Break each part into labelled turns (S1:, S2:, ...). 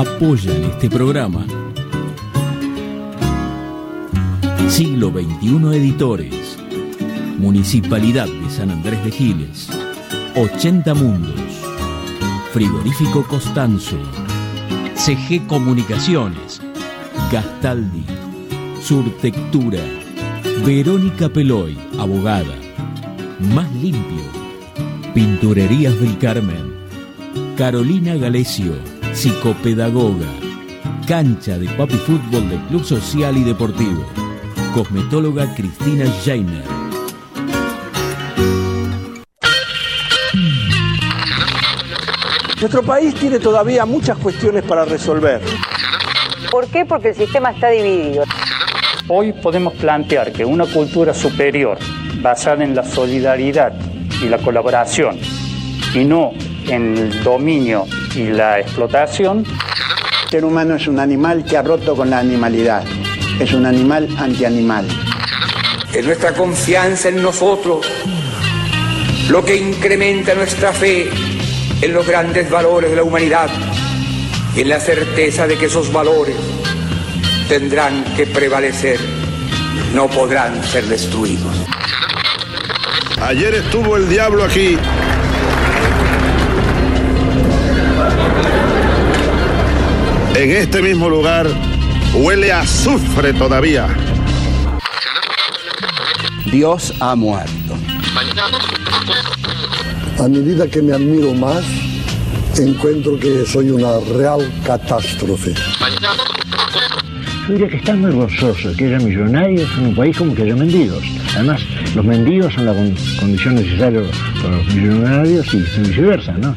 S1: apoyan este programa. Siglo XXI Editores, Municipalidad de San Andrés de Giles, 80 Mundos, Frigorífico Costanzo, CG Comunicaciones, Gastaldi, Surtectura, Verónica Peloy, abogada, Más Limpio, Pinturerías del Carmen, Carolina Galecio, psicopedagoga, cancha de papi fútbol del Club Social y Deportivo, cosmetóloga Cristina Jainer.
S2: Nuestro país tiene todavía muchas cuestiones para resolver.
S3: ¿Por qué? Porque el sistema está dividido.
S4: Hoy podemos plantear que una cultura superior, basada en la solidaridad y la colaboración, y no en el dominio y la explotación.
S5: El ser humano es un animal que ha roto con la animalidad, es un animal antianimal.
S6: Es nuestra confianza en nosotros lo que incrementa nuestra fe en los grandes valores de la humanidad y en la certeza de que esos valores tendrán que prevalecer, no podrán ser destruidos.
S7: Ayer estuvo el diablo aquí En este mismo lugar huele a azufre todavía.
S8: Dios ha muerto.
S9: A medida que me admiro más, encuentro que soy una real catástrofe.
S10: Yo diría que está muy gozoso que haya millonarios en un país como que haya mendigos. Además, los mendigos son la condición necesaria para los millonarios y viceversa, ¿no?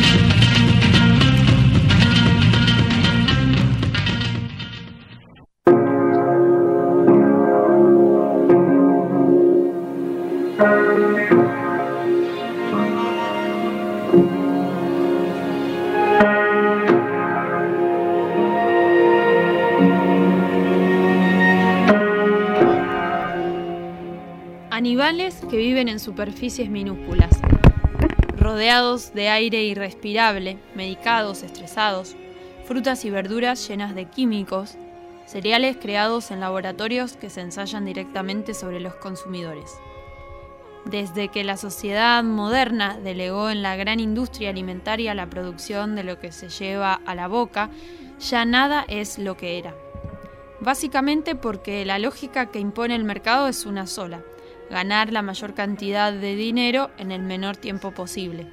S11: En superficies minúsculas, rodeados de aire irrespirable, medicados, estresados, frutas y verduras llenas de químicos, cereales creados en laboratorios que se ensayan directamente sobre los consumidores. Desde que la sociedad moderna delegó en la gran industria alimentaria la producción de lo que se lleva a la boca, ya nada es lo que era. Básicamente porque la lógica que impone el mercado es una sola, ganar la mayor cantidad de dinero en el menor tiempo posible.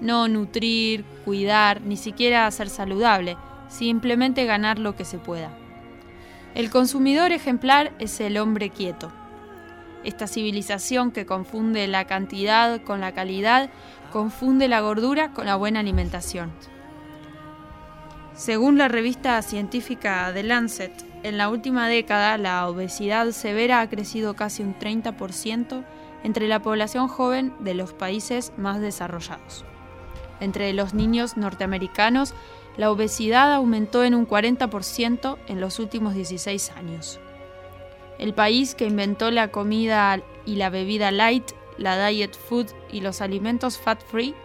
S11: No nutrir, cuidar, ni siquiera ser saludable, simplemente ganar lo que se pueda. El consumidor ejemplar es el hombre quieto. Esta civilización que confunde la cantidad con la calidad, confunde la gordura con la buena alimentación. Según la revista científica The Lancet, en la última década la obesidad severa ha crecido casi un 30% entre la población joven de los países más desarrollados. Entre los niños norteamericanos, la obesidad aumentó en un 40% en los últimos 16 años. El país que inventó la comida y la bebida light, la diet food y los alimentos fat free,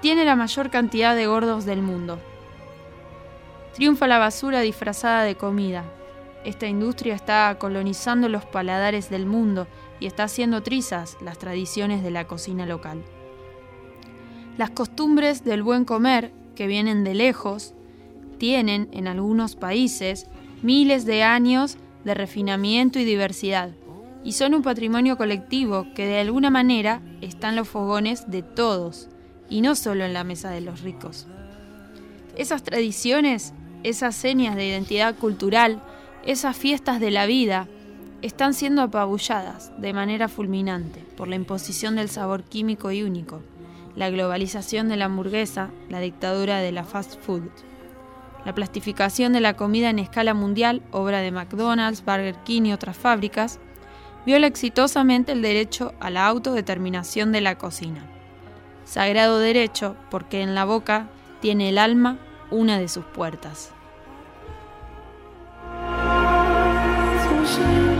S11: tiene la mayor cantidad de gordos del mundo, Triunfa la basura disfrazada de comida. Esta industria está colonizando los paladares del mundo y está haciendo trizas las tradiciones de la cocina local. Las costumbres del buen comer, que vienen de lejos, tienen, en algunos países, miles de años de refinamiento y diversidad, y son un patrimonio colectivo que de alguna manera está en los fogones de todos, y no solo en la mesa de los ricos. Esas tradiciones, esas señas de identidad cultural, esas fiestas de la vida, están siendo apabulladas de manera fulminante por la imposición del sabor químico y único, la globalización de la hamburguesa, la dictadura de la fast food. La plastificación de la comida en escala mundial, obra de McDonald's, Burger King y otras fábricas, viola exitosamente el derecho a la autodeterminación de la cocina. Sagrado derecho porque en la boca tiene el alma una de sus puertas.
S12: ocean.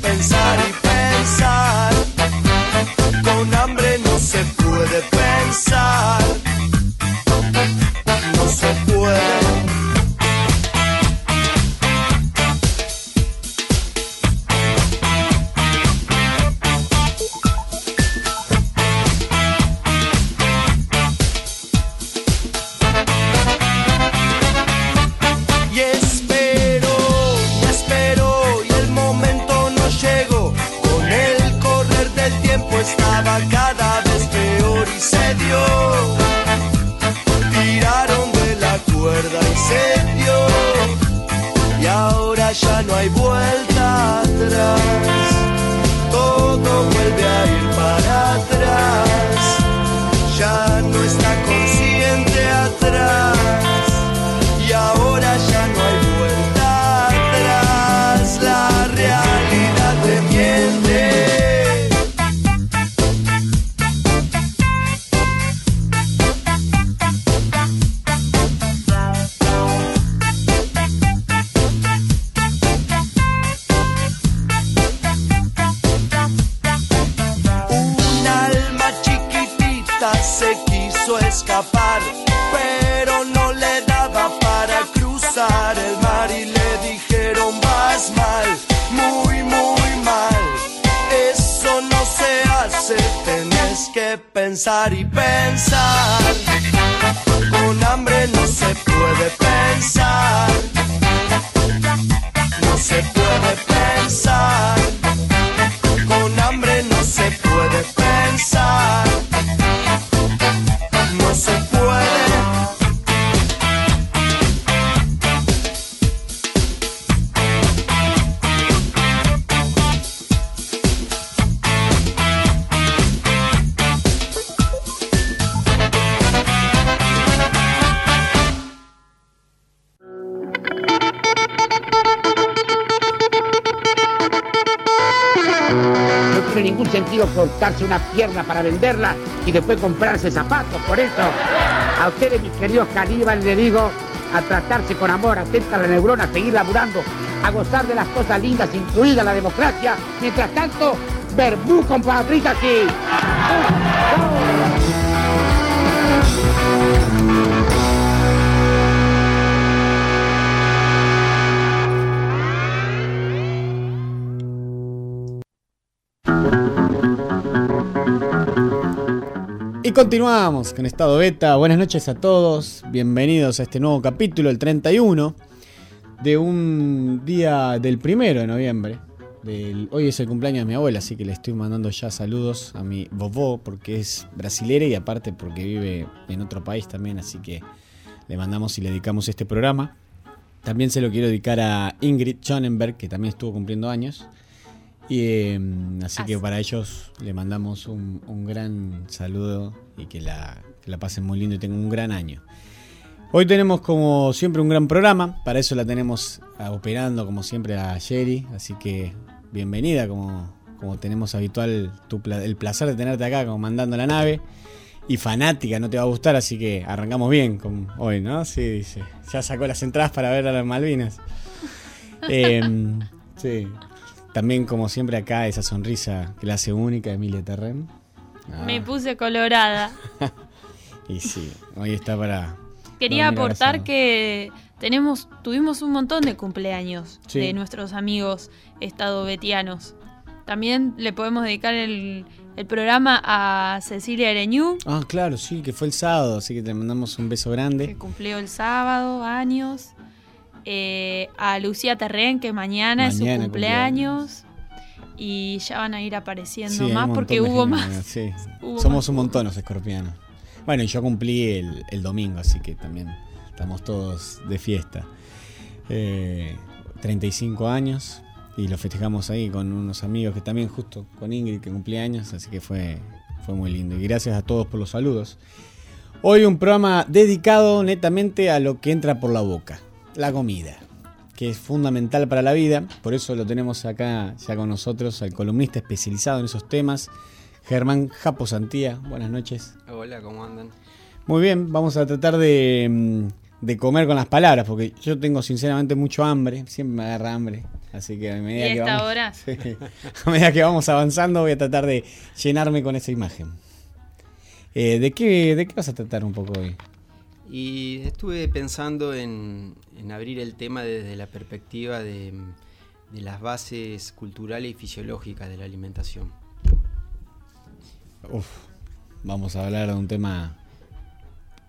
S12: pierna para venderla y después comprarse zapatos. Por eso, a ustedes, mis queridos caníbales, les digo a tratarse con amor, atenta a la neurona, a seguir laburando, a gozar de las cosas lindas, incluida la democracia. Mientras tanto, verbú, compadrita, aquí.
S13: Continuamos con Estado Beta. Buenas noches a todos. Bienvenidos a este nuevo capítulo, el 31, de un día del primero de noviembre. hoy es el cumpleaños de mi abuela, así que le estoy mandando ya saludos a mi vovó, porque es brasilera y aparte porque vive en otro país también, así que le mandamos y le dedicamos este programa. También se lo quiero dedicar a Ingrid Schonenberg, que también estuvo cumpliendo años. Y, eh, así que para ellos le mandamos un, un gran saludo y que la, que la pasen muy lindo y tengan un gran año. Hoy tenemos como siempre un gran programa, para eso la tenemos operando como siempre a Sherry, así que bienvenida como, como tenemos habitual tu el placer de tenerte acá comandando la nave y fanática, no te va a gustar, así que arrancamos bien con hoy, ¿no? Sí, dice, ya sacó las entradas para ver a las Malvinas. Em, sí, también como siempre acá esa sonrisa que la hace única Emilia Terren. Ah,
S11: Me puse colorada.
S13: y sí, hoy está para...
S11: Quería aportar que tenemos, tuvimos un montón de cumpleaños
S13: Sí.
S11: de nuestros amigos estadovetianos. También le podemos dedicar el, el programa a Cecilia Ereñú,
S13: Ah, claro, sí, que fue el sábado, así que te mandamos un beso grande.
S11: que cumplió el sábado años. Eh, a Lucía Terren, que mañana, es su cumpleaños. Y ya van a ir apareciendo
S13: Sí,
S11: más porque hubo
S13: gente,
S11: más.
S13: sí.
S11: Hubo
S13: Somos
S11: más.
S13: un montón los escorpianos. Bueno, y yo cumplí el, el domingo, así que también estamos todos de fiesta. Eh, 35 años y lo festejamos ahí con unos amigos que también justo con Ingrid que cumplía años, así que fue, fue muy lindo. Y gracias a todos por los saludos. Hoy un programa dedicado netamente a lo que entra por la boca, la comida, que es fundamental para la vida. Por eso lo tenemos acá ya con nosotros al columnista especializado en esos temas, Germán Japo Santía. Buenas noches.
S14: Hola, ¿cómo andan?
S13: Muy bien, vamos a tratar de, mm, de comer con las palabras, porque yo tengo sinceramente mucho hambre, siempre me agarra hambre. Así que a medida,
S11: ¿Y
S13: que,
S11: esta
S13: vamos,
S11: hora?
S13: Sí. a medida que vamos avanzando voy a tratar de llenarme con esa imagen. Eh, ¿de, qué, ¿De qué vas a tratar un poco hoy?
S14: Y estuve pensando en, en abrir el tema desde la perspectiva de, de las bases culturales y fisiológicas de la alimentación.
S13: Uf, vamos a hablar de un tema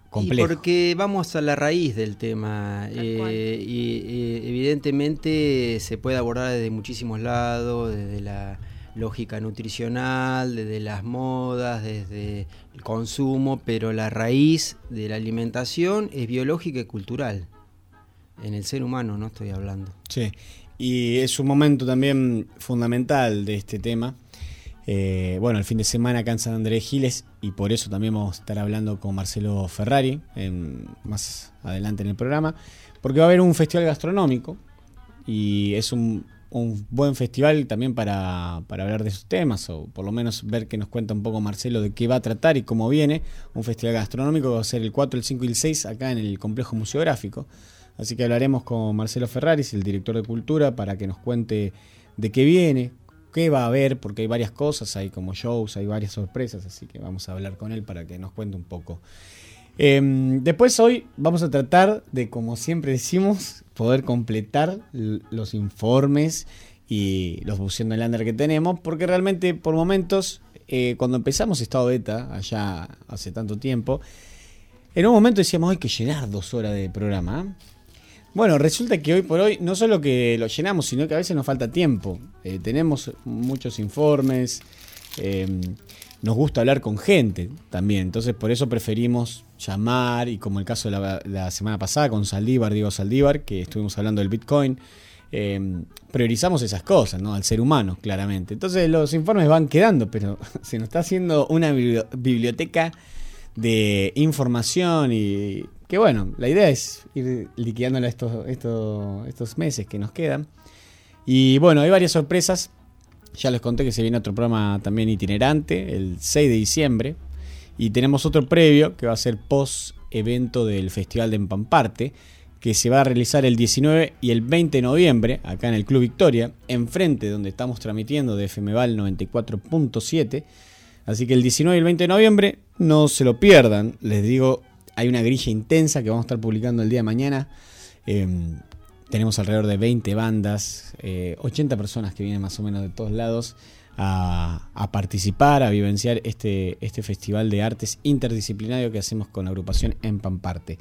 S14: Y
S13: complejo.
S14: porque vamos a la raíz del tema eh, y eh, evidentemente se puede abordar desde muchísimos lados, desde la lógica nutricional, desde las modas, desde el consumo, pero la raíz de la alimentación es biológica y cultural. En el ser humano no estoy hablando.
S13: Sí, y es un momento también fundamental de este tema. Eh, bueno, el fin de semana acá en San Andrés Giles y por eso también vamos a estar hablando con Marcelo Ferrari más adelante en el programa, porque va a haber un festival gastronómico y es un, un buen festival también para, para hablar de esos temas o por lo menos ver que nos cuenta un poco Marcelo de qué va a tratar y cómo viene. Un festival gastronómico que va a ser el 4, el 5 y el 6 acá en el complejo museográfico. Así que hablaremos con Marcelo Ferraris, el director de cultura, para que nos cuente de qué viene, qué va a haber, porque hay varias cosas, hay como shows, hay varias sorpresas, así que vamos a hablar con él para que nos cuente un poco. Eh, después hoy vamos a tratar de, como siempre decimos, poder completar los informes y los buceando Lander que tenemos, porque realmente por momentos, eh, cuando empezamos estado beta, allá hace tanto tiempo, en un momento decíamos, hay que llenar dos horas de programa. ¿eh?". Bueno, resulta que hoy por hoy no solo que lo llenamos, sino que a veces nos falta tiempo. Eh, tenemos muchos informes, eh, nos gusta hablar con gente también, entonces por eso preferimos llamar y como el caso de la, semana pasada con Saldívar, Diego Saldívar, que estuvimos hablando del Bitcoin, eh, priorizamos esas cosas, ¿no? Al ser humano, claramente. Entonces los informes van quedando, pero se nos está haciendo una bibli- biblioteca de información y que bueno, la idea es ir liquidándola estos, estos, estos meses que nos quedan. Y bueno, hay varias sorpresas. Ya les conté que se viene otro programa también itinerante, el 6 de diciembre. Y tenemos otro previo que va a ser post evento del Festival de Empamparte, que se va a realizar el 19 y el 20 de noviembre, acá en el Club Victoria, enfrente donde estamos transmitiendo de FMVAL 94.7. Así que el 19 y el 20 de noviembre no se lo pierdan. Les digo, hay una grilla intensa que vamos a estar publicando el día de mañana. Eh, tenemos alrededor de 20 bandas, eh, 80 personas que vienen más o menos de todos lados a, participar, a vivenciar este, este festival de artes interdisciplinario que hacemos con la agrupación En Pamparte.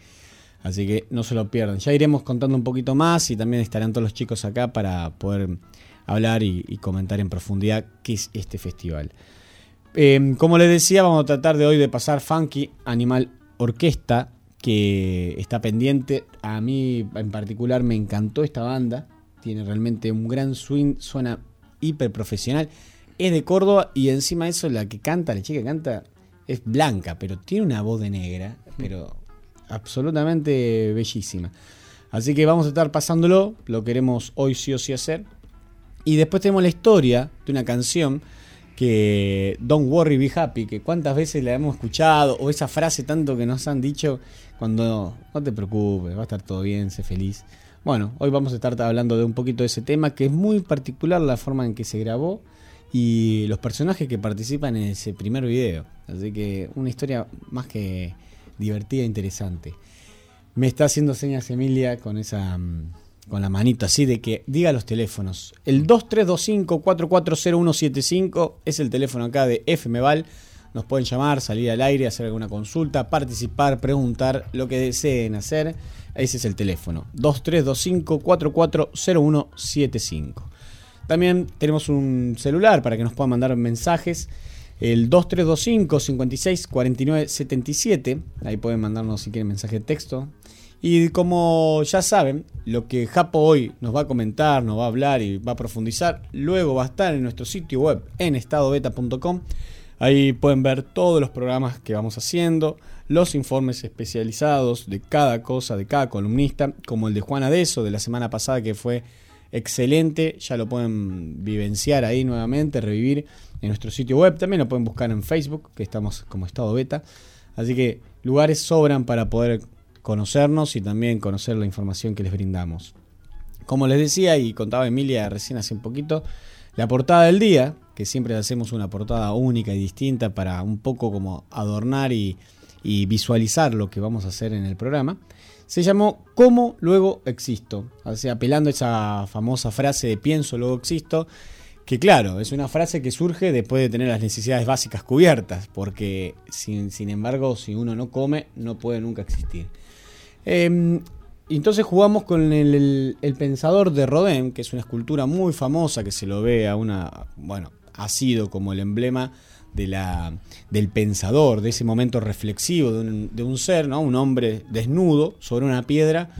S13: Así que no se lo pierdan. Ya iremos contando un poquito más y también estarán todos los chicos acá para poder hablar y, comentar en profundidad qué es este festival. Eh, como les decía, vamos a tratar de hoy de pasar Funky Animal Orquesta, que está pendiente. A mí en particular me encantó esta banda. Tiene realmente un gran swing, suena hiper profesional. Es de Córdoba y encima de eso la que canta, la chica que canta, es blanca, pero tiene una voz de negra, pero absolutamente bellísima. Así que vamos a estar pasándolo, lo queremos hoy sí o sí hacer. Y después tenemos la historia de una canción que Don't Worry Be Happy, que cuántas veces la hemos escuchado, o esa frase tanto que nos han dicho cuando no te preocupes, va a estar todo bien, sé feliz. Bueno, hoy vamos a estar hablando de un poquito de ese tema, que es muy particular la forma en que se grabó y los personajes que participan en ese primer video. Así que una historia más que divertida e interesante. Me está haciendo señas Emilia con esa mm, con la manito así de que diga los teléfonos. El 2325-440175 es el teléfono acá de FMVAL. Nos pueden llamar, salir al aire, hacer alguna consulta, participar, preguntar, lo que deseen hacer. Ese es el teléfono. 2325-440175. También tenemos un celular para que nos puedan mandar mensajes. El 2325 56 49 77. Ahí pueden mandarnos si quieren mensaje de texto. Y como ya saben, lo que Japo hoy nos va a comentar, nos va a hablar y va a profundizar, luego va a estar en nuestro sitio web en estadobeta.com. Ahí pueden ver todos los programas que vamos haciendo, los informes especializados de cada cosa, de cada columnista, como el de Juan Adeso de la semana pasada que fue excelente, ya lo pueden vivenciar ahí nuevamente, revivir en nuestro sitio web, también lo pueden buscar en Facebook, que estamos como estado beta, así que lugares sobran para poder conocernos y también conocer la información que les brindamos. Como les decía y contaba Emilia recién hace un poquito, la portada del día, que siempre hacemos una portada única y distinta para un poco como adornar y, visualizar lo que vamos a hacer en el programa, se llamó ¿Cómo luego existo? O sea, apelando a esa famosa frase de pienso, luego existo, que claro, es una frase que surge después de tener las necesidades básicas cubiertas, porque sin, sin embargo, si uno no come, no puede nunca existir. Eh, entonces jugamos con el, el, pensador de Rodin, que es una escultura muy famosa que se lo ve a una, bueno, ha sido como el emblema de la, del pensador, de ese momento reflexivo de un, ser, ¿no? un hombre desnudo sobre una piedra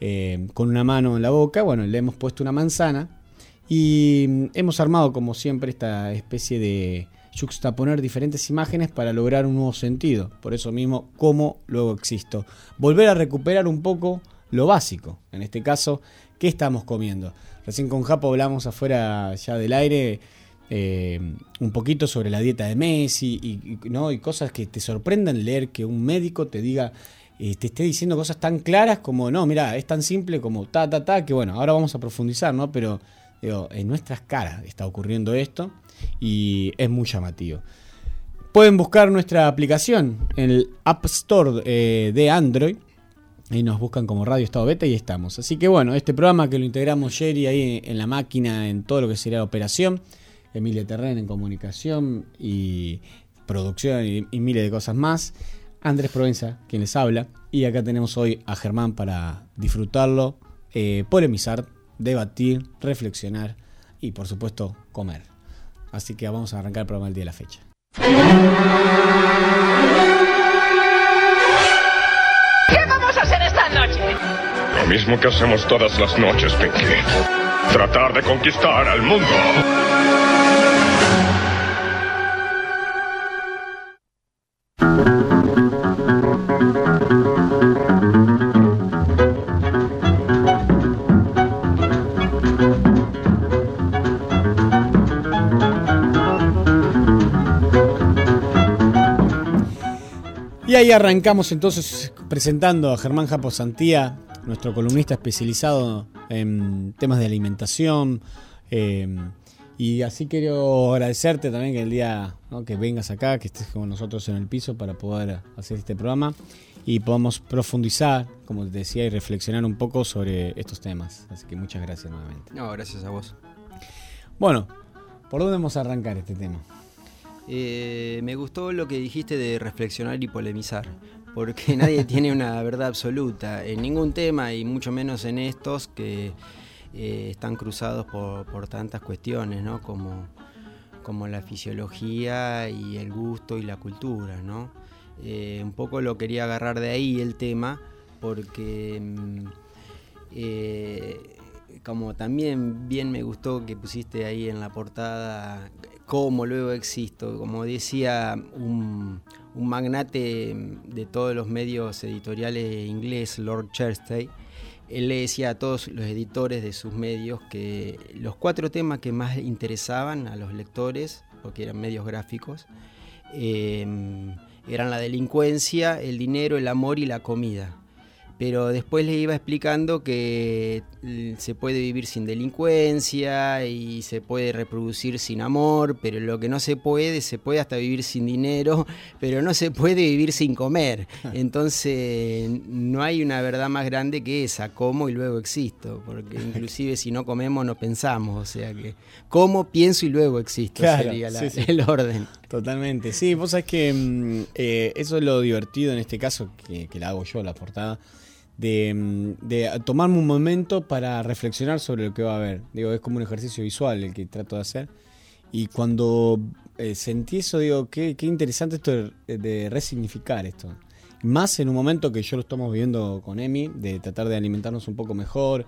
S13: eh, con una mano en la boca. Bueno, le hemos puesto una manzana y hemos armado como siempre esta especie de juxtaponer diferentes imágenes para lograr un nuevo sentido. Por eso mismo, cómo luego existo. Volver a recuperar un poco lo básico. En este caso, ¿qué estamos comiendo? Recién con Japo hablamos afuera ya del aire eh, un poquito sobre la dieta de Messi y, ¿no? y cosas que te sorprendan leer que un médico te diga, eh, te esté diciendo cosas tan claras como, no, mira, es tan simple como ta, ta, ta, que bueno, ahora vamos a profundizar, ¿no? Pero en nuestras caras está ocurriendo esto y es muy llamativo. Pueden buscar nuestra aplicación en el App Store eh, de Android. Ahí nos buscan como Radio Estado Beta y estamos. Así que bueno, este programa que lo integramos Jerry ahí en la máquina, en todo lo que sería operación. Emilia Terren en comunicación y producción y, y miles de cosas más. Andrés Provenza, quien les habla. Y acá tenemos hoy a Germán para disfrutarlo, eh, polemizar, debatir, reflexionar y por supuesto comer. Así que vamos a arrancar el programa el día de la fecha.
S15: ¿Qué vamos a hacer esta noche?
S16: Lo mismo que hacemos todas las noches, Pinky. Tratar de conquistar al mundo.
S13: Ahí arrancamos entonces presentando a Germán Japo Santía, nuestro columnista especializado en temas de alimentación. Eh, y así quiero agradecerte también que el día ¿no? que vengas acá, que estés con nosotros en el piso para poder hacer este programa y podamos profundizar, como te decía, y reflexionar un poco sobre estos temas. Así que muchas gracias nuevamente.
S14: No, gracias a vos.
S13: Bueno, ¿por dónde vamos a arrancar este tema?
S14: Eh, me gustó lo que dijiste de reflexionar y polemizar, porque nadie tiene una verdad absoluta en ningún tema y mucho menos en estos que eh, están cruzados por, tantas cuestiones. Como, la fisiología y el gusto y la cultura. Eh, un poco lo quería agarrar de ahí el tema, porque mm, como también bien me gustó que pusiste ahí en la portada cómo luego existo, como decía un, magnate de todos los medios editoriales inglés, Lord Cherstay, él le decía a todos los editores de sus medios que los cuatro temas que más interesaban a los lectores, porque eran medios gráficos, eh, eran la delincuencia, el dinero, el amor y la comida pero después le iba explicando que mm, se puede vivir sin delincuencia y se puede reproducir sin amor, pero lo que no se puede, se puede hasta vivir sin dinero, pero no se puede vivir sin comer. Entonces no hay una verdad más grande que esa, como y luego existo, porque inclusive si no comemos no pensamos, o sea que como, pienso y luego existo sería el orden.
S13: Totalmente, sí, vos sabés que mm, eh, eso es lo divertido en este caso, que, que la hago yo, la portada de, de, tomarme un momento para reflexionar sobre lo que va a haber. Digo, es como un ejercicio visual el que trato de hacer. Y cuando eh, sentí eso, digo, qué, qué interesante esto de, resignificar esto. Más en un momento que yo lo estamos viviendo con Emi, de tratar de alimentarnos un poco mejor,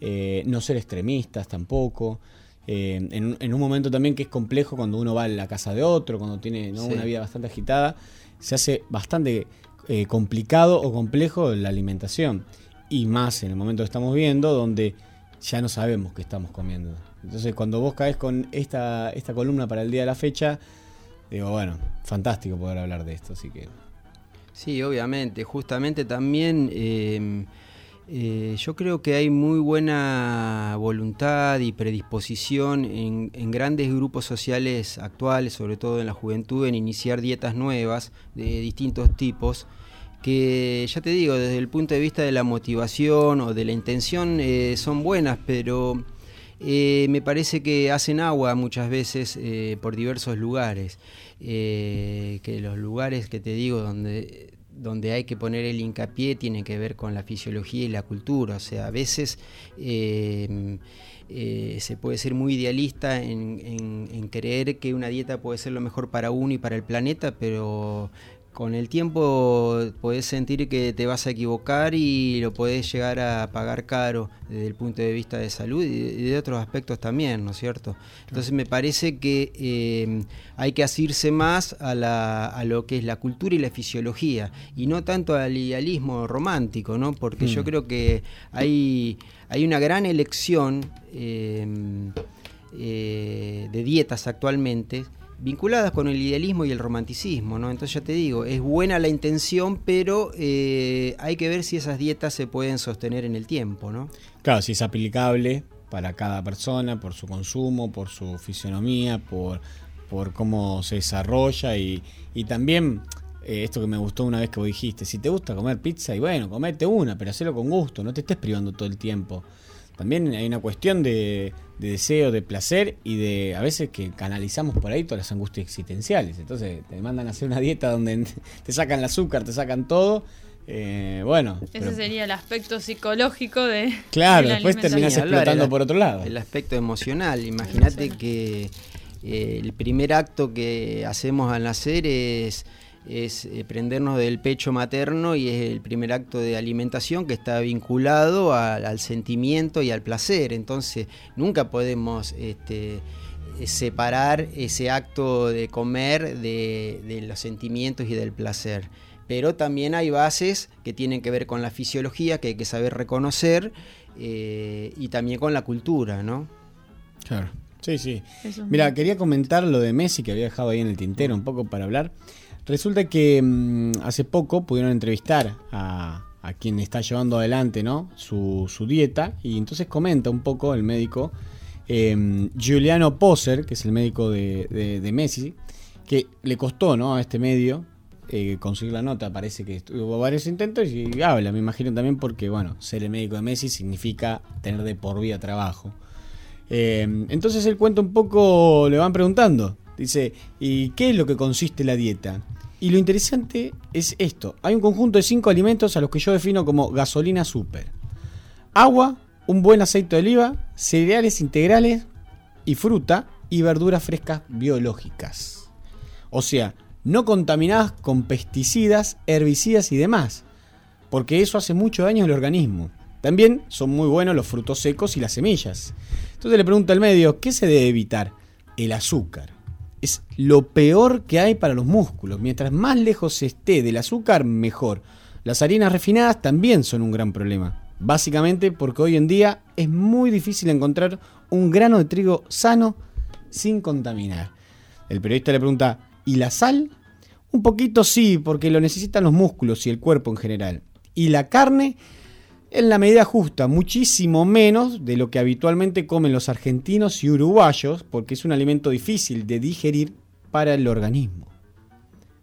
S13: eh, no ser extremistas tampoco. Eh, en, en, un momento también que es complejo cuando uno va a la casa de otro, cuando tiene ¿no? una vida bastante agitada, se hace bastante eh, complicado o complejo la alimentación. Y más en el momento que estamos viendo, donde ya no sabemos qué estamos comiendo. Entonces, cuando vos caes con esta, esta columna para el día de la fecha, digo, bueno, fantástico poder hablar de esto, así que.
S14: Sí, obviamente. Justamente también em, eh, yo creo que hay muy buena voluntad y predisposición en, grandes grupos sociales actuales, sobre todo en la juventud, en iniciar dietas nuevas de distintos tipos que ya te digo, desde el punto de vista de la motivación o de la intención eh, son buenas, pero eh, me parece que hacen agua muchas veces por diversos lugares. que los lugares que te digo donde, donde hay que poner el hincapié tienen que ver con la fisiología y la cultura. O sea, a veces se puede ser muy idealista en, creer que una dieta puede ser lo mejor para uno y para el planeta, pero con el tiempo podés sentir que te vas a equivocar y lo podés llegar a pagar caro desde el punto de vista de salud y de otros aspectos también, ¿no es cierto? Entonces me parece que eh, hay que asirse más a, la, a, lo que es la cultura y la fisiología y no tanto al idealismo romántico, ¿no? Porque yo mm. creo que hay, hay una gran elección eh, eh, de dietas actualmente vinculadas con el idealismo y el romanticismo, ¿no? Entonces ya te digo, es buena la intención, pero eh, hay que ver si esas dietas se pueden sostener en el tiempo, ¿no?
S13: Claro, si es aplicable para cada persona, por su consumo, por su fisionomía, por, por cómo se desarrolla y, y también eh, esto que me gustó una vez que vos dijiste, si te gusta comer pizza y bueno, comete una, pero hacelo con gusto, no te estés privando todo el tiempo. También hay una cuestión de, de deseo, de placer y de a veces que canalizamos por ahí todas las angustias existenciales. Entonces te mandan a hacer una dieta donde te sacan el azúcar, te sacan todo. Eh, bueno.
S11: Ese sería el aspecto psicológico de.
S13: Claro, después terminas explotando por otro lado.
S14: El aspecto emocional. Imagínate que eh, el primer acto que hacemos al nacer es es eh, prendernos del pecho materno y es el primer acto de alimentación que está vinculado al, sentimiento y al placer. Entonces nunca podemos este, eh, separar ese acto de comer de, los sentimientos y del placer. Pero también hay bases que tienen que ver con la fisiología, que hay que saber reconocer, eh, y también con la cultura, ¿no?
S13: Claro. Sí, sí. Mira, quería comentar lo de Messi que había dejado ahí en el tintero un poco para hablar. Resulta que mm, hace poco pudieron entrevistar a, quien está llevando adelante ¿no? su, dieta y entonces comenta un poco el médico eh, Giuliano Poser, que es el médico de, Messi, que le costó ¿no? a este medio eh, conseguir la nota, parece que tuvo varios intentos y habla, me imagino también porque, bueno, ser el médico de Messi significa tener de por vida trabajo. Eh, entonces él cuenta un poco, le van preguntando, dice, ¿y qué es lo que consiste la dieta? Y lo interesante es esto. Hay un conjunto de cinco alimentos a los que yo defino como gasolina super. Agua, un buen aceite de oliva, cereales integrales y fruta y verduras frescas biológicas. O sea, no contaminadas con pesticidas, herbicidas y demás, porque eso hace mucho daño al organismo. También son muy buenos los frutos secos y las semillas. Entonces le pregunta al medio, ¿qué se debe evitar? El azúcar. Es lo peor que hay para los músculos. Mientras más lejos esté del azúcar, mejor. Las harinas refinadas también son un gran problema. Básicamente porque hoy en día es muy difícil encontrar un grano de trigo sano sin contaminar. El periodista le pregunta, ¿y la sal? Un poquito sí, porque lo necesitan los músculos y el cuerpo en general. ¿Y la carne? En la medida justa, muchísimo menos de lo que habitualmente comen los argentinos y uruguayos, porque es un alimento difícil de digerir para el organismo.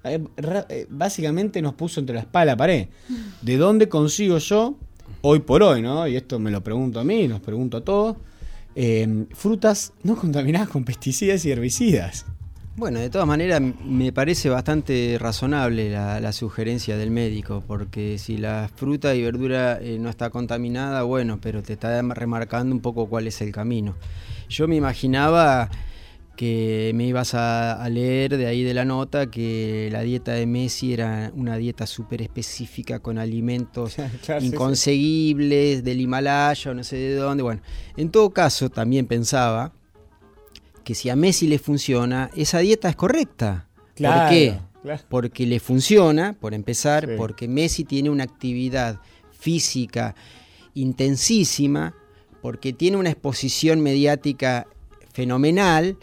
S13: Eh, eh, básicamente nos puso entre la espalda y la pared. ¿De dónde consigo yo, hoy por hoy, ¿no? y esto me lo pregunto a mí, nos pregunto a todos, eh, frutas no contaminadas con pesticidas y herbicidas?
S14: Bueno, de todas maneras me parece bastante razonable la, sugerencia del médico, porque si la fruta y verdura eh, no está contaminada, bueno, pero te está remarcando un poco cuál es el camino. Yo me imaginaba que me ibas a, leer de ahí de la nota que la dieta de Messi era una dieta súper específica con alimentos inconseguibles del Himalaya o no sé de dónde. Bueno, en todo caso también pensaba que si a Messi le funciona, esa dieta es correcta. ¿Por qué? Porque le funciona, por empezar, porque Messi tiene una actividad física intensísima, porque tiene una exposición mediática fenomenal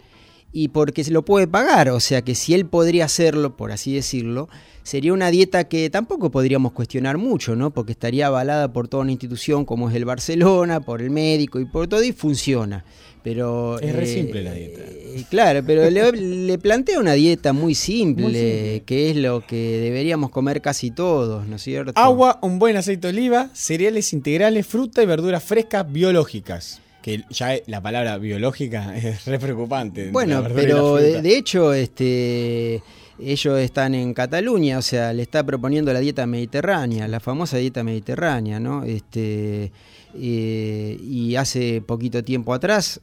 S14: y porque se lo puede pagar. O sea que si él podría hacerlo, por así decirlo, sería una dieta que tampoco podríamos cuestionar mucho, ¿no? Porque estaría avalada por toda una institución como es el Barcelona, por el médico y por todo, y funciona. Pero,
S13: es re eh, simple la dieta.
S14: Eh, claro, pero le, plantea una dieta muy simple, que es lo que deberíamos comer casi todos, ¿no es cierto?
S13: Agua, un buen aceite de oliva, cereales integrales, fruta y verduras frescas biológicas. Que ya la palabra biológica es re preocupante.
S14: Bueno, pero de, hecho, este ellos están en Cataluña, o sea, le está proponiendo la dieta mediterránea, la famosa dieta mediterránea, ¿no? Este, eh, y hace poquito tiempo atrás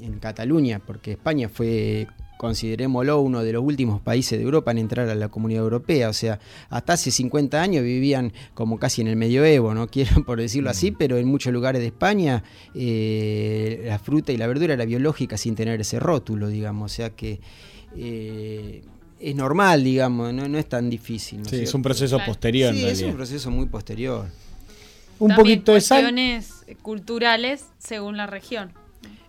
S14: en Cataluña, porque España fue, considerémoslo, uno de los últimos países de Europa en entrar a la comunidad europea. O sea, hasta hace 50 años vivían como casi en el medioevo, no quiero por decirlo así, mm. pero en muchos lugares de España eh, la fruta y la verdura era biológica sin tener ese rótulo, digamos. O sea que. Eh, es normal, digamos, no, es tan difícil.
S13: sí, es un proceso posterior.
S14: Sí, es un proceso muy posterior.
S11: Un poquito de sal. culturales según la región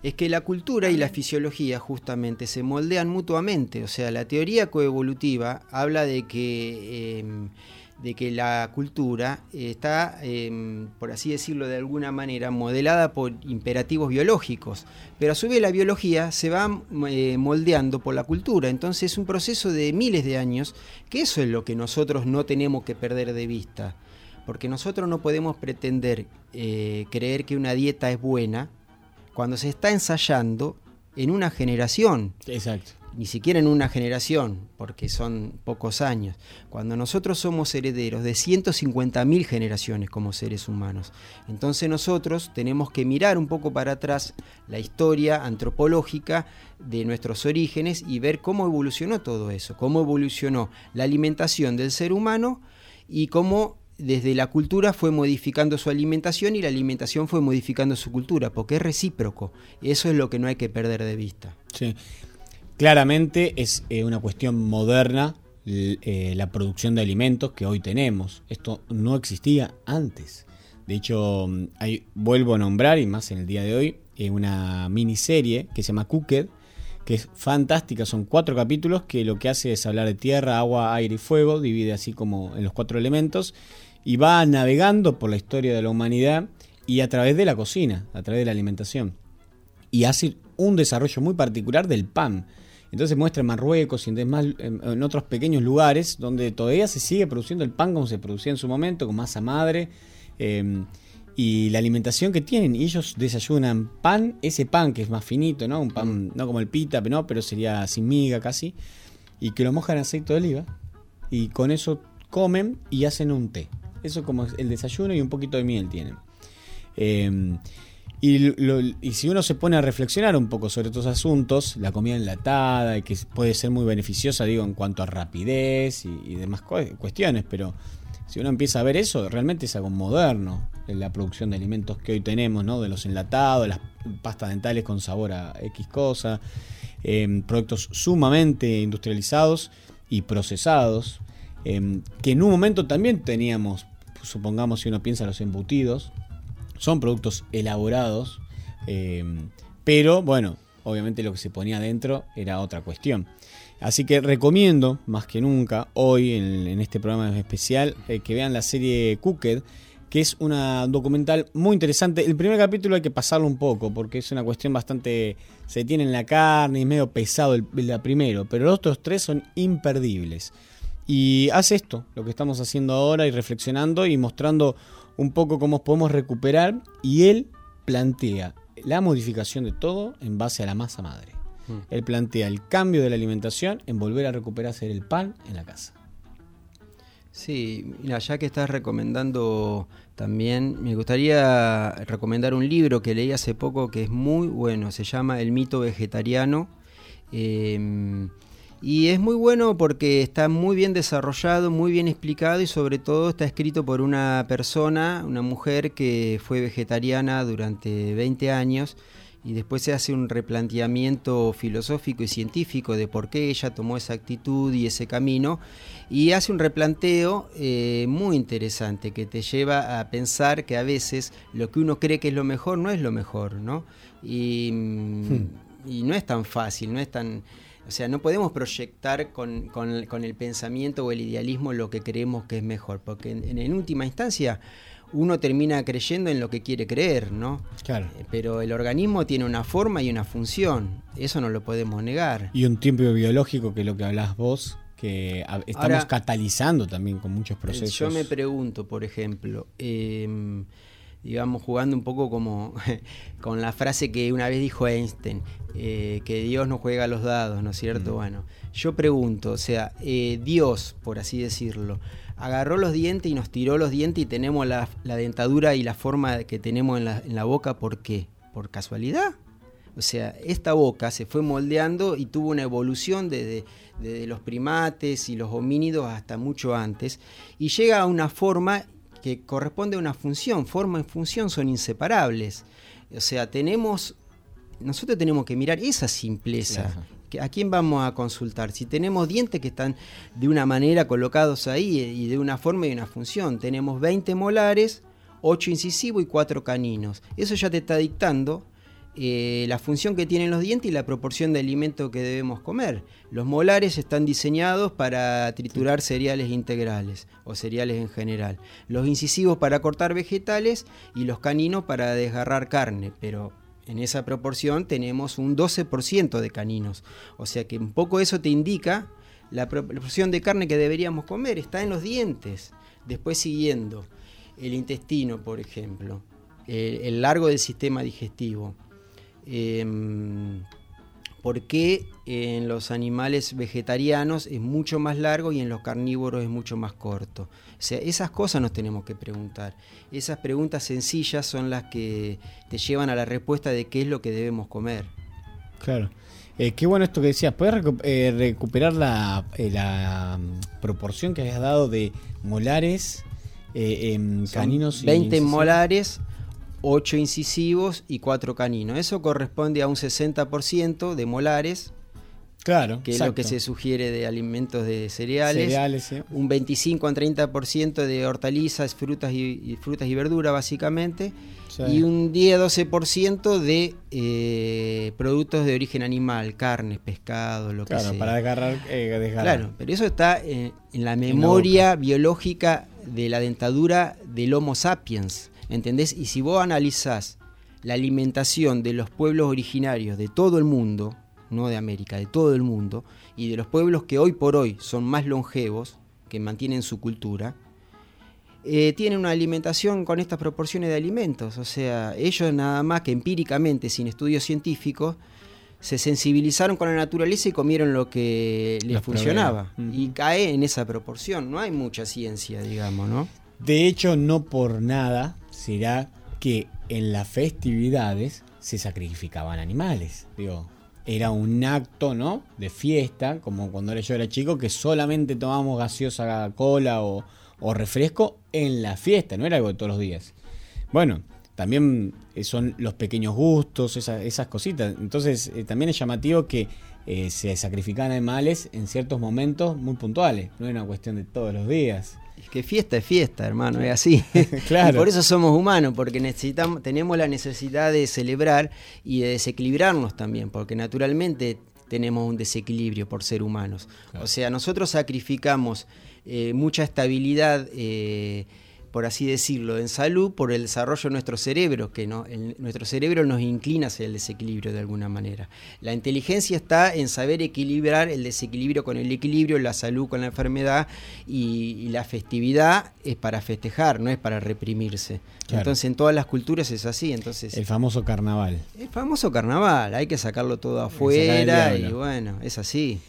S14: es que la cultura y la fisiología justamente se moldean mutuamente. O sea, la teoría coevolutiva habla de que, em, de que la cultura está, em, por así decirlo de alguna manera, modelada por imperativos biológicos, pero a su vez la biología se va eh, moldeando por la cultura. Entonces es un proceso de miles de años, que eso es lo que nosotros no tenemos que perder de vista. Porque nosotros no podemos pretender eh, creer que una dieta es buena cuando se está ensayando en una generación.
S13: Exacto.
S14: Ni siquiera en una generación, porque son pocos años. Cuando nosotros somos herederos de 150.000 generaciones como seres humanos. Entonces nosotros tenemos que mirar un poco para atrás la historia antropológica de nuestros orígenes y ver cómo evolucionó todo eso, cómo evolucionó la alimentación del ser humano y cómo desde la cultura fue modificando su alimentación y la alimentación fue modificando su cultura, porque es recíproco. Eso es lo que no hay que perder de vista.
S13: Sí. Claramente es eh, una cuestión moderna eh, la producción de alimentos que hoy tenemos. Esto no existía antes. De hecho, hay, vuelvo a nombrar, y más en el día de hoy, eh, una miniserie que se llama Cooked, que es fantástica. Son cuatro capítulos que lo que hace es hablar de tierra, agua, aire y fuego, divide así como en los cuatro elementos y va navegando por la historia de la humanidad y a través de la cocina, a través de la alimentación. Y hace un desarrollo muy particular del pan. Entonces muestra en Marruecos y en, otros pequeños lugares donde todavía se sigue produciendo el pan como se producía en su momento, con masa madre. Em, y la alimentación que tienen. Y ellos desayunan pan, ese pan que es más finito, ¿no? Un pan, mm. no como el pita, no, pero sería sin miga casi. Y que lo mojan en aceite de oliva. Y con eso comen y hacen un té. Eso como el desayuno y un poquito de miel tienen. Em, Y, si uno se pone a reflexionar un poco sobre estos asuntos, la comida enlatada, y que puede ser muy beneficiosa, digo, en cuanto a rapidez y, demás cuestiones, pero si uno empieza a ver eso, realmente es algo moderno la producción de alimentos que hoy tenemos, ¿no? De los enlatados, las pastas dentales con sabor a X cosa, em, productos sumamente industrializados y procesados, em, que en un momento también teníamos, supongamos si uno piensa los embutidos, son productos elaborados, eh, pero bueno, obviamente lo que se ponía adentro era otra cuestión. Así que recomiendo, más que nunca, hoy en, este programa especial, eh, que vean la serie Cooked, que es una documental muy interesante. El primer capítulo hay que pasarlo un poco, porque es una cuestión bastante... Se tiene en la carne, y medio pesado el primero, pero los otros tres son imperdibles. Y hace esto, lo que estamos haciendo ahora y reflexionando y mostrando un poco cómo podemos recuperar y él plantea la modificación de todo en base a la masa madre. Mm. Él plantea el cambio de la alimentación en volver a recuperar hacer el pan en la casa.
S14: Sí, mira, ya que estás recomendando también, me gustaría recomendar un libro que leí hace poco que es muy bueno, se llama El mito vegetariano. Eh, y es muy bueno porque está muy bien desarrollado, muy bien explicado y sobre todo está escrito por una persona, una mujer que fue vegetariana durante 20 años y después se hace un replanteamiento filosófico y científico de por qué ella tomó esa actitud y ese camino y hace un replanteo eh, muy interesante que te lleva a pensar que a veces lo que uno cree que es lo mejor no es lo mejor, ¿no? Y, hmm. y no es tan fácil, no es tan o sea, no podemos proyectar con, el pensamiento o el idealismo lo que creemos que es mejor, porque en, última instancia uno termina creyendo en lo que quiere creer, ¿no?
S13: Claro.
S14: Eh, pero el organismo tiene una forma y una función, eso no lo podemos negar.
S13: Y un tiempo biológico, que es lo que hablas vos, que estamos catalizando también con muchos procesos.
S14: Yo me pregunto, por ejemplo, em, digamos, jugando un poco como con la frase que una vez dijo Einstein, eh, que Dios no juega a los dados, ¿no es cierto? Bueno, yo pregunto, o sea, eh, Dios, por así decirlo, agarró los dientes y nos tiró los dientes y tenemos la, dentadura y la forma que tenemos en la, boca, ¿por qué? ¿Por casualidad? O sea, esta boca se fue moldeando y tuvo una evolución desde, desde, los primates y los homínidos hasta mucho antes y llega a una forma que corresponde a una función. Forma y función son inseparables. O sea, tenemos, nosotros tenemos que mirar esa simpleza. ¿A quién vamos a consultar? Si tenemos dientes que están de una manera colocados ahí y de una forma y una función. Tenemos 20 molares, 8 incisivos y 4 caninos. Eso ya te está dictando eh, la función que tienen los dientes y la proporción de alimento que debemos comer. Los molares están diseñados para triturar cereales integrales o cereales en general. Los incisivos para cortar vegetales y los caninos para desgarrar carne, pero en esa proporción tenemos un 12% de caninos. O sea que un poco eso te indica la proporción de carne que deberíamos comer, está en los dientes. Después siguiendo, el intestino, por ejemplo, el largo del sistema digestivo eh, por qué en los animales vegetarianos es mucho más largo y en los carnívoros es mucho más corto. O sea, esas cosas nos tenemos que preguntar. Esas preguntas sencillas son las que te llevan a la respuesta de qué es lo que debemos comer.
S13: Claro. Eh, qué bueno esto que decías. ¿Puedes eh, recuperar la, eh, la, mm, proporción que habías dado de molares, en caninos?
S14: 20 molares 8 incisivos y 4 caninos. Eso corresponde a un 60% de molares.
S13: Claro,
S14: que es lo que se sugiere de alimentos de cereales.
S13: cereales
S14: Un 25 a 30% de hortalizas, frutas y, frutas y verduras, básicamente. Y un 10-12% de eh, productos de origen animal, carnes, pescado, lo que sea.
S13: Claro, para desgarrar, eh,
S14: Claro, pero eso está en la memoria biológica de la dentadura del Homo sapiens. ¿Entendés? Y si vos analizás la alimentación de los pueblos originarios de todo el mundo, no de América, de todo el mundo, y de los pueblos que hoy por hoy son más longevos, que mantienen su cultura, eh, tienen una alimentación con estas proporciones de alimentos. O sea, ellos nada más que empíricamente, sin estudios científicos, se sensibilizaron con la naturaleza y comieron lo que les funcionaba. Y cae en esa proporción. No hay mucha ciencia, digamos, ¿no?
S13: De hecho, no por nada será que en las festividades se sacrificaban animales. Digo, era un acto, ¿no? De fiesta, como cuando yo era chico, que solamente tomábamos gaseosa cola o, refresco en la fiesta, no era algo de todos los días. Bueno, también eh, son los pequeños gustos, esas, cositas. Entonces, eh, también es llamativo que eh, se sacrifican animales en ciertos momentos muy puntuales, no es una cuestión de todos los días.
S14: Que fiesta es fiesta, hermano, es así.
S13: claro.
S14: Y por eso somos humanos, porque necesitamos, tenemos la necesidad de celebrar y de desequilibrarnos también, porque naturalmente tenemos un desequilibrio por ser humanos. O sea, nosotros sacrificamos mucha estabilidad por así decirlo, en salud por el desarrollo de nuestro cerebro, que no, nuestro cerebro nos inclina hacia el desequilibrio de alguna manera. La inteligencia está en saber equilibrar el desequilibrio con el equilibrio, la salud con la enfermedad y, la festividad es para festejar, no es para reprimirse. Entonces en todas las culturas es así. Entonces,
S13: el famoso carnaval.
S14: El famoso carnaval, hay que sacarlo todo afuera y bueno, es así.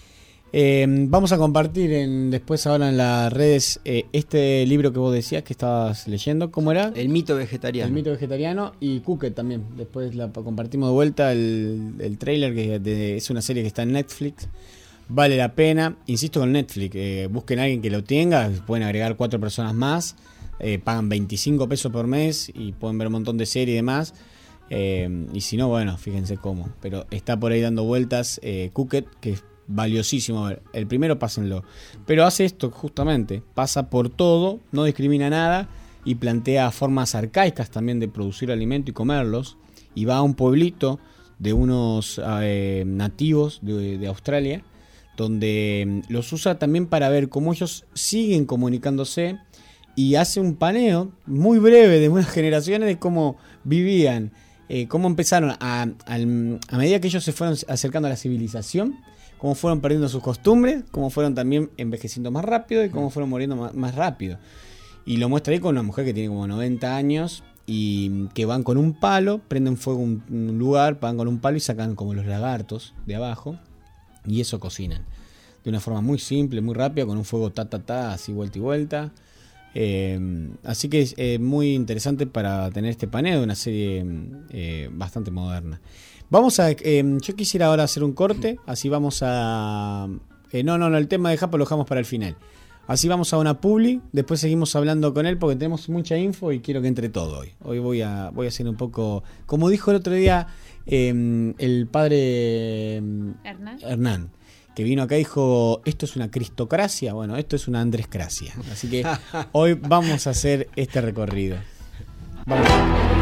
S13: Eh, vamos a compartir en, después ahora en las redes eh, este libro que vos decías que estabas leyendo. ¿Cómo era?
S14: El mito vegetariano.
S13: El mito vegetariano y Cooked también. Después la compartimos de vuelta el, el trailer que es una serie que está en Netflix. Vale la pena. Insisto con Netflix. Eh, busquen a alguien que lo tenga. Pueden agregar cuatro personas más. pagan 25 pesos por mes y pueden ver un montón de series y demás. y si no, bueno, fíjense cómo. Pero está por ahí dando vueltas Cooked, que es valiosísimo. El primero pásenlo. Pero hace esto justamente, pasa por todo, no discrimina nada y plantea formas arcaicas también de producir alimento y comerlos. Y va a un pueblito de unos eh, nativos de, Australia, donde mm, los usa también para ver cómo ellos siguen comunicándose y hace un paneo muy breve de unas generaciones de cómo vivían, eh, cómo empezaron a, a medida que ellos se fueron acercando a la civilización, cómo fueron perdiendo sus costumbres, cómo fueron también envejeciendo más rápido y cómo fueron muriendo más, rápido. Y lo muestra ahí con una mujer que tiene como 90 años y que van con un palo, prenden fuego un, un lugar, van con un palo y sacan como los lagartos de abajo y eso cocinan. De una forma muy simple, muy rápida, con un fuego ta ta ta, así vuelta y vuelta. Eh, así que es eh, muy interesante para tener este paneo de una serie eh, bastante moderna. Vamos a. Em, yo quisiera ahora hacer un corte, así vamos a. Eh, no, no, no, el tema de Japo lo dejamos para el final. Así vamos a una publi, después seguimos hablando con él porque tenemos mucha info y quiero que entre todo hoy. Hoy voy a, voy a hacer un poco. Como dijo el otro día em, el padre em, Hernán. Hernán que vino acá y dijo, esto es una cristocracia, bueno, esto es una andrescracia. Así que hoy vamos a hacer este recorrido. Vamos.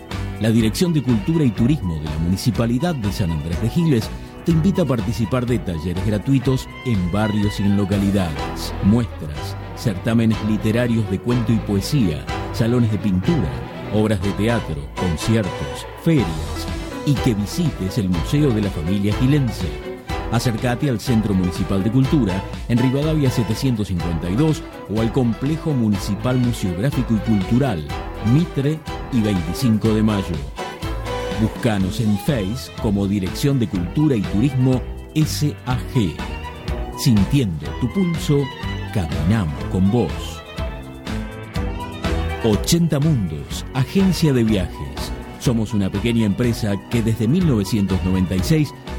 S1: la Dirección de Cultura y Turismo de la Municipalidad de San Andrés de Giles te invita a participar de talleres gratuitos en barrios y en localidades, muestras, certámenes literarios de cuento y poesía, salones de pintura, obras de teatro, conciertos, ferias y que visites el Museo de la Familia Gilense. Acércate al Centro Municipal de Cultura en Rivadavia 752 o al Complejo Municipal Museográfico y Cultural Mitre y 25 de mayo. Búscanos en Face como Dirección de Cultura y Turismo SAG. Sintiendo tu pulso, caminamos con vos. 80 Mundos, agencia de viajes. Somos una pequeña empresa que desde 1996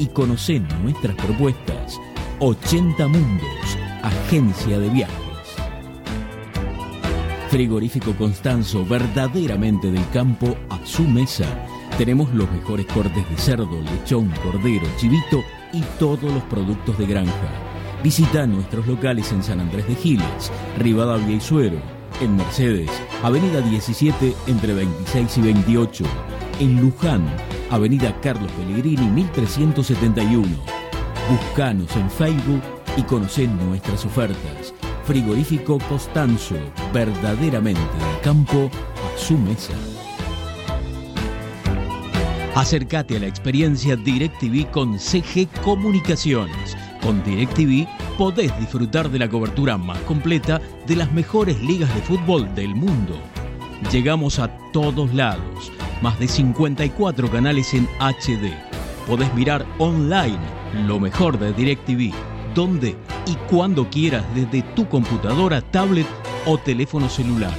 S1: y conoce nuestras propuestas. 80 Mundos, agencia de viajes. Frigorífico Constanzo, verdaderamente del campo a su mesa. Tenemos los mejores cortes de cerdo, lechón, cordero, chivito y todos los productos de granja. Visita nuestros locales en San Andrés de Giles, Rivadavia y Suero, en Mercedes, Avenida 17 entre 26 y 28, en Luján, Avenida Carlos Pellegrini 1371. Buscanos en Facebook y conocé nuestras ofertas. Frigorífico Costanzo, verdaderamente del campo a su mesa. Acércate a la experiencia DirecTV con CG Comunicaciones. Con DirecTV podés disfrutar de la cobertura más completa de las mejores ligas de fútbol del mundo. Llegamos a todos lados, más de 54 canales en HD. Podés mirar online lo mejor de DirecTV, donde y cuando quieras desde tu computadora, tablet o teléfono celular.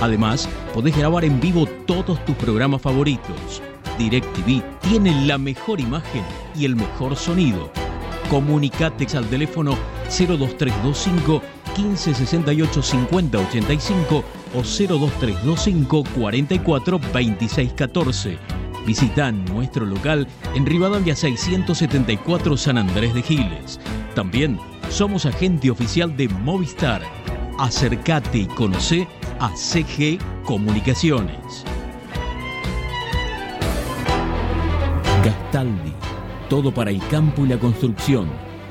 S1: Además, podés grabar en vivo todos tus programas favoritos. DirecTV tiene la mejor imagen y el mejor sonido. Comunicate al teléfono 02325 1568 5085 o 02325 44 26 14. Visita nuestro local en Rivadavia 674 San Andrés de Giles. También somos agente oficial de Movistar. Acércate y conoce a CG Comunicaciones. Gastaldi, todo para el campo y la construcción.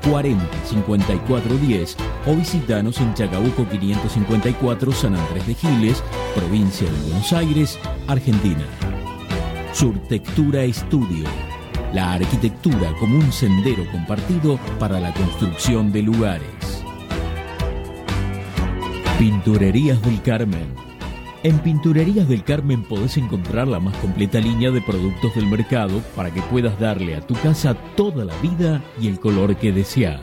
S1: 40 54 10 o visitanos en Chacabuco 554 San Andrés de Giles, provincia de Buenos Aires, Argentina. Surtectura Estudio. La arquitectura como un sendero compartido para la construcción de lugares. Pinturerías del Carmen. En Pinturerías del Carmen podés encontrar la más completa línea de productos del mercado para que puedas darle a tu casa toda la vida y el color que deseas.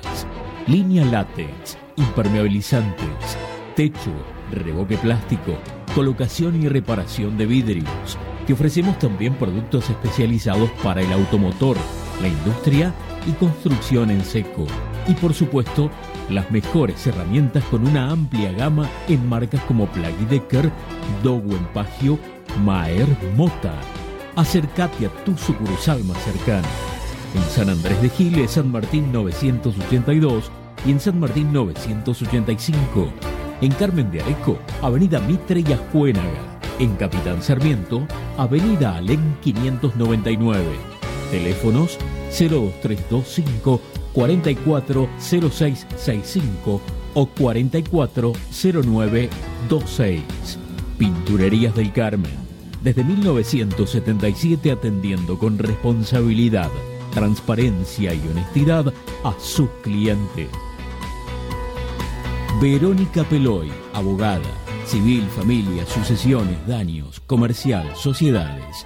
S1: Línea látex, impermeabilizantes, techo, reboque plástico, colocación y reparación de vidrios. Te ofrecemos también productos especializados para el automotor, la industria y construcción en seco. Y por supuesto, las mejores herramientas con una amplia gama en marcas como Plaggy Decker, Dowen Pagio, Maer Mota. Acércate a tu sucursal más cercana. En San Andrés de Giles, San Martín 982 y en San Martín 985. En Carmen de Areco, Avenida Mitre y Ajuénaga. En Capitán Sarmiento, Avenida Alén 599. Teléfonos 02325 440665 o 440926. Pinturerías del Carmen. Desde 1977 atendiendo con responsabilidad, transparencia y honestidad a sus clientes. Verónica Peloy, abogada, civil, familia, sucesiones, daños, comercial, sociedades,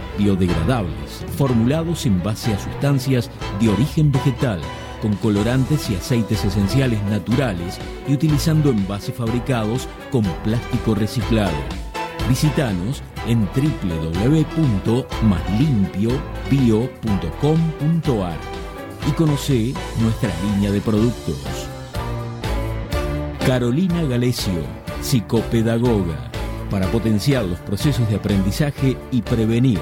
S1: biodegradables, formulados en base a sustancias de origen vegetal, con colorantes y aceites esenciales naturales y utilizando envases fabricados con plástico reciclado. Visítanos en www.maslimpiobio.com.ar y conoce nuestra línea de productos. Carolina Galecio, psicopedagoga, para potenciar los procesos de aprendizaje y prevenir,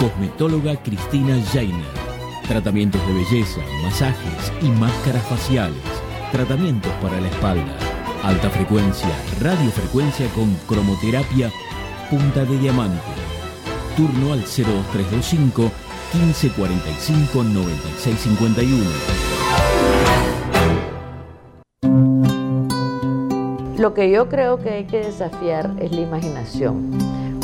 S1: Cosmetóloga Cristina Jainer. Tratamientos de belleza, masajes y máscaras faciales. Tratamientos para la espalda. Alta frecuencia, radiofrecuencia con cromoterapia punta de diamante. Turno al 02325 1545 9651.
S17: Lo que yo creo que hay que desafiar es la imaginación,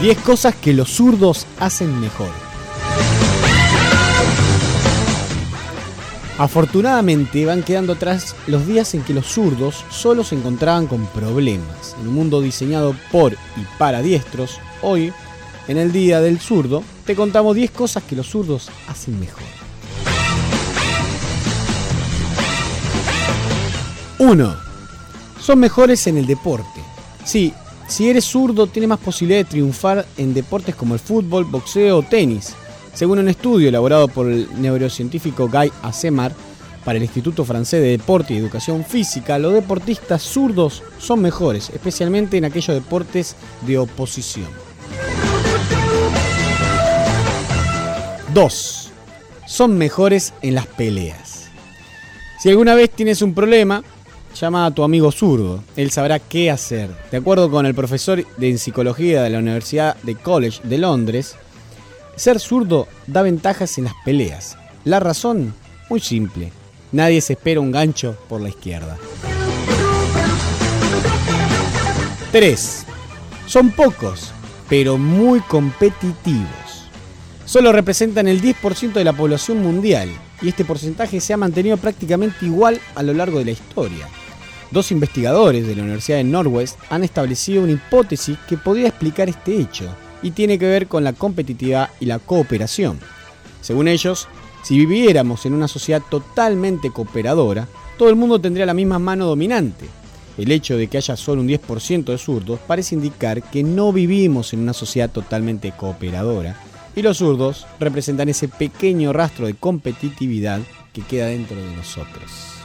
S13: Diez cosas que los zurdos hacen mejor. Afortunadamente van quedando atrás los días en que los zurdos solo se encontraban con problemas. En un mundo diseñado por y para diestros, hoy, en el Día del Zurdo, te contamos 10 cosas que los zurdos hacen mejor. 1. Son mejores en el deporte. Sí, si eres zurdo tienes más posibilidad de triunfar en deportes como el fútbol, boxeo o tenis. Según un estudio elaborado por el neurocientífico Guy Asemar para el Instituto Francés de Deporte y Educación Física, los deportistas zurdos son mejores, especialmente en aquellos deportes de oposición. 2. Son mejores en las peleas. Si alguna vez tienes un problema, llama a tu amigo zurdo. Él sabrá qué hacer. De acuerdo con el profesor de psicología de la Universidad de College de Londres, ser zurdo da ventajas en las peleas. La razón, muy simple. Nadie se espera un gancho por la izquierda. 3. Son pocos, pero muy competitivos. Solo representan el 10% de la población mundial y este porcentaje se ha mantenido prácticamente igual a lo largo de la historia. Dos investigadores de la Universidad de Northwest han establecido una hipótesis que podría explicar este hecho y tiene que ver con la competitividad y la cooperación. Según ellos, si viviéramos en una sociedad totalmente cooperadora, todo el mundo tendría la misma mano dominante. El hecho de que haya solo un 10% de zurdos parece indicar que no vivimos en una sociedad totalmente cooperadora y los zurdos representan ese pequeño rastro de competitividad que queda dentro de nosotros.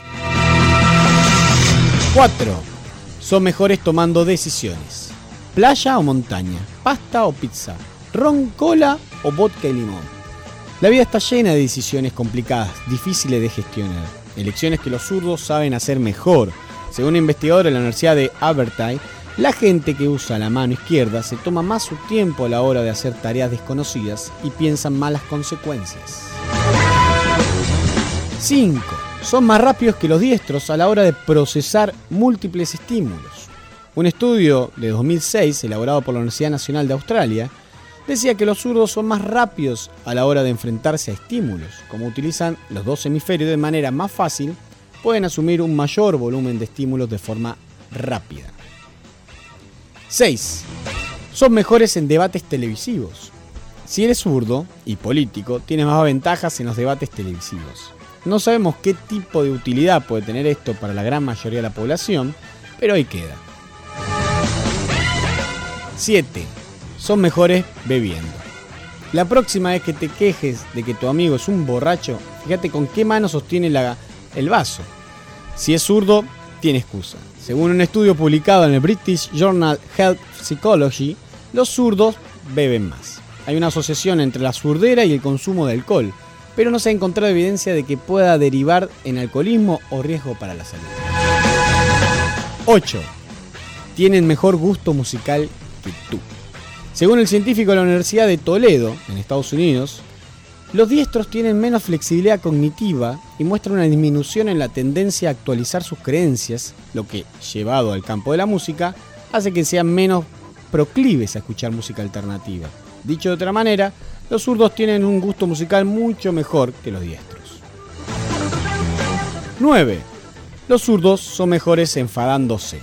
S13: 4. Son mejores tomando decisiones. Playa o montaña, pasta o pizza, ron, cola o vodka y limón. La vida está llena de decisiones complicadas, difíciles de gestionar. Elecciones que los zurdos saben hacer mejor. Según un investigador de la Universidad de Aberdeen, la gente que usa la mano izquierda se toma más su tiempo a la hora de hacer tareas desconocidas y piensan más las consecuencias. 5. Son más rápidos que los diestros a la hora de procesar múltiples estímulos. Un estudio de 2006 elaborado por la Universidad Nacional de Australia decía que los zurdos son más rápidos a la hora de enfrentarse a estímulos. Como utilizan los dos hemisferios de manera más fácil, pueden asumir un mayor volumen de estímulos de forma rápida. 6. Son mejores en debates televisivos. Si eres zurdo y político, tienes más ventajas en los debates televisivos. No sabemos qué tipo de utilidad puede tener esto para la gran mayoría de la población, pero ahí queda. 7. Son mejores bebiendo. La próxima vez que te quejes de que tu amigo es un borracho, fíjate con qué mano sostiene el vaso. Si es zurdo, tiene excusa. Según un estudio publicado en el British Journal Health Psychology, los zurdos beben más. Hay una asociación entre la zurdera y el consumo de alcohol, pero no se ha encontrado evidencia de que pueda derivar en alcoholismo o riesgo para la salud. 8. Tienen mejor gusto musical que tú. Según el científico de la Universidad de Toledo, en Estados Unidos, los diestros tienen menos flexibilidad cognitiva y muestran una disminución en la tendencia a actualizar sus creencias, lo que, llevado al campo de la música, hace que sean menos proclives a escuchar música alternativa. Dicho de otra manera, los zurdos tienen un gusto musical mucho mejor que los diestros. 9. Los zurdos son mejores enfadándose.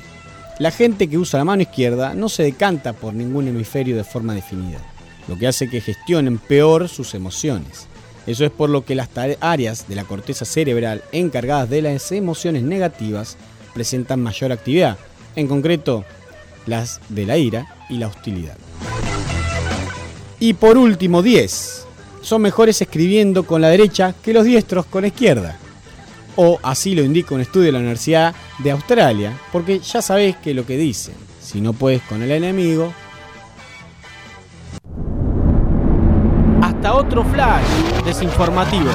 S13: La gente que usa la mano izquierda no se decanta por ningún hemisferio de forma definida, lo que hace que gestionen peor sus emociones. Eso es por lo que las áreas de la corteza cerebral encargadas de las emociones negativas presentan mayor actividad, en concreto las de la ira y la hostilidad. Y por último, 10. Son mejores escribiendo con la derecha que los diestros con la izquierda. O así lo indica un estudio de la Universidad de Australia, porque ya sabés que lo que dicen, si no puedes con el enemigo... Hasta otro flash desinformativo.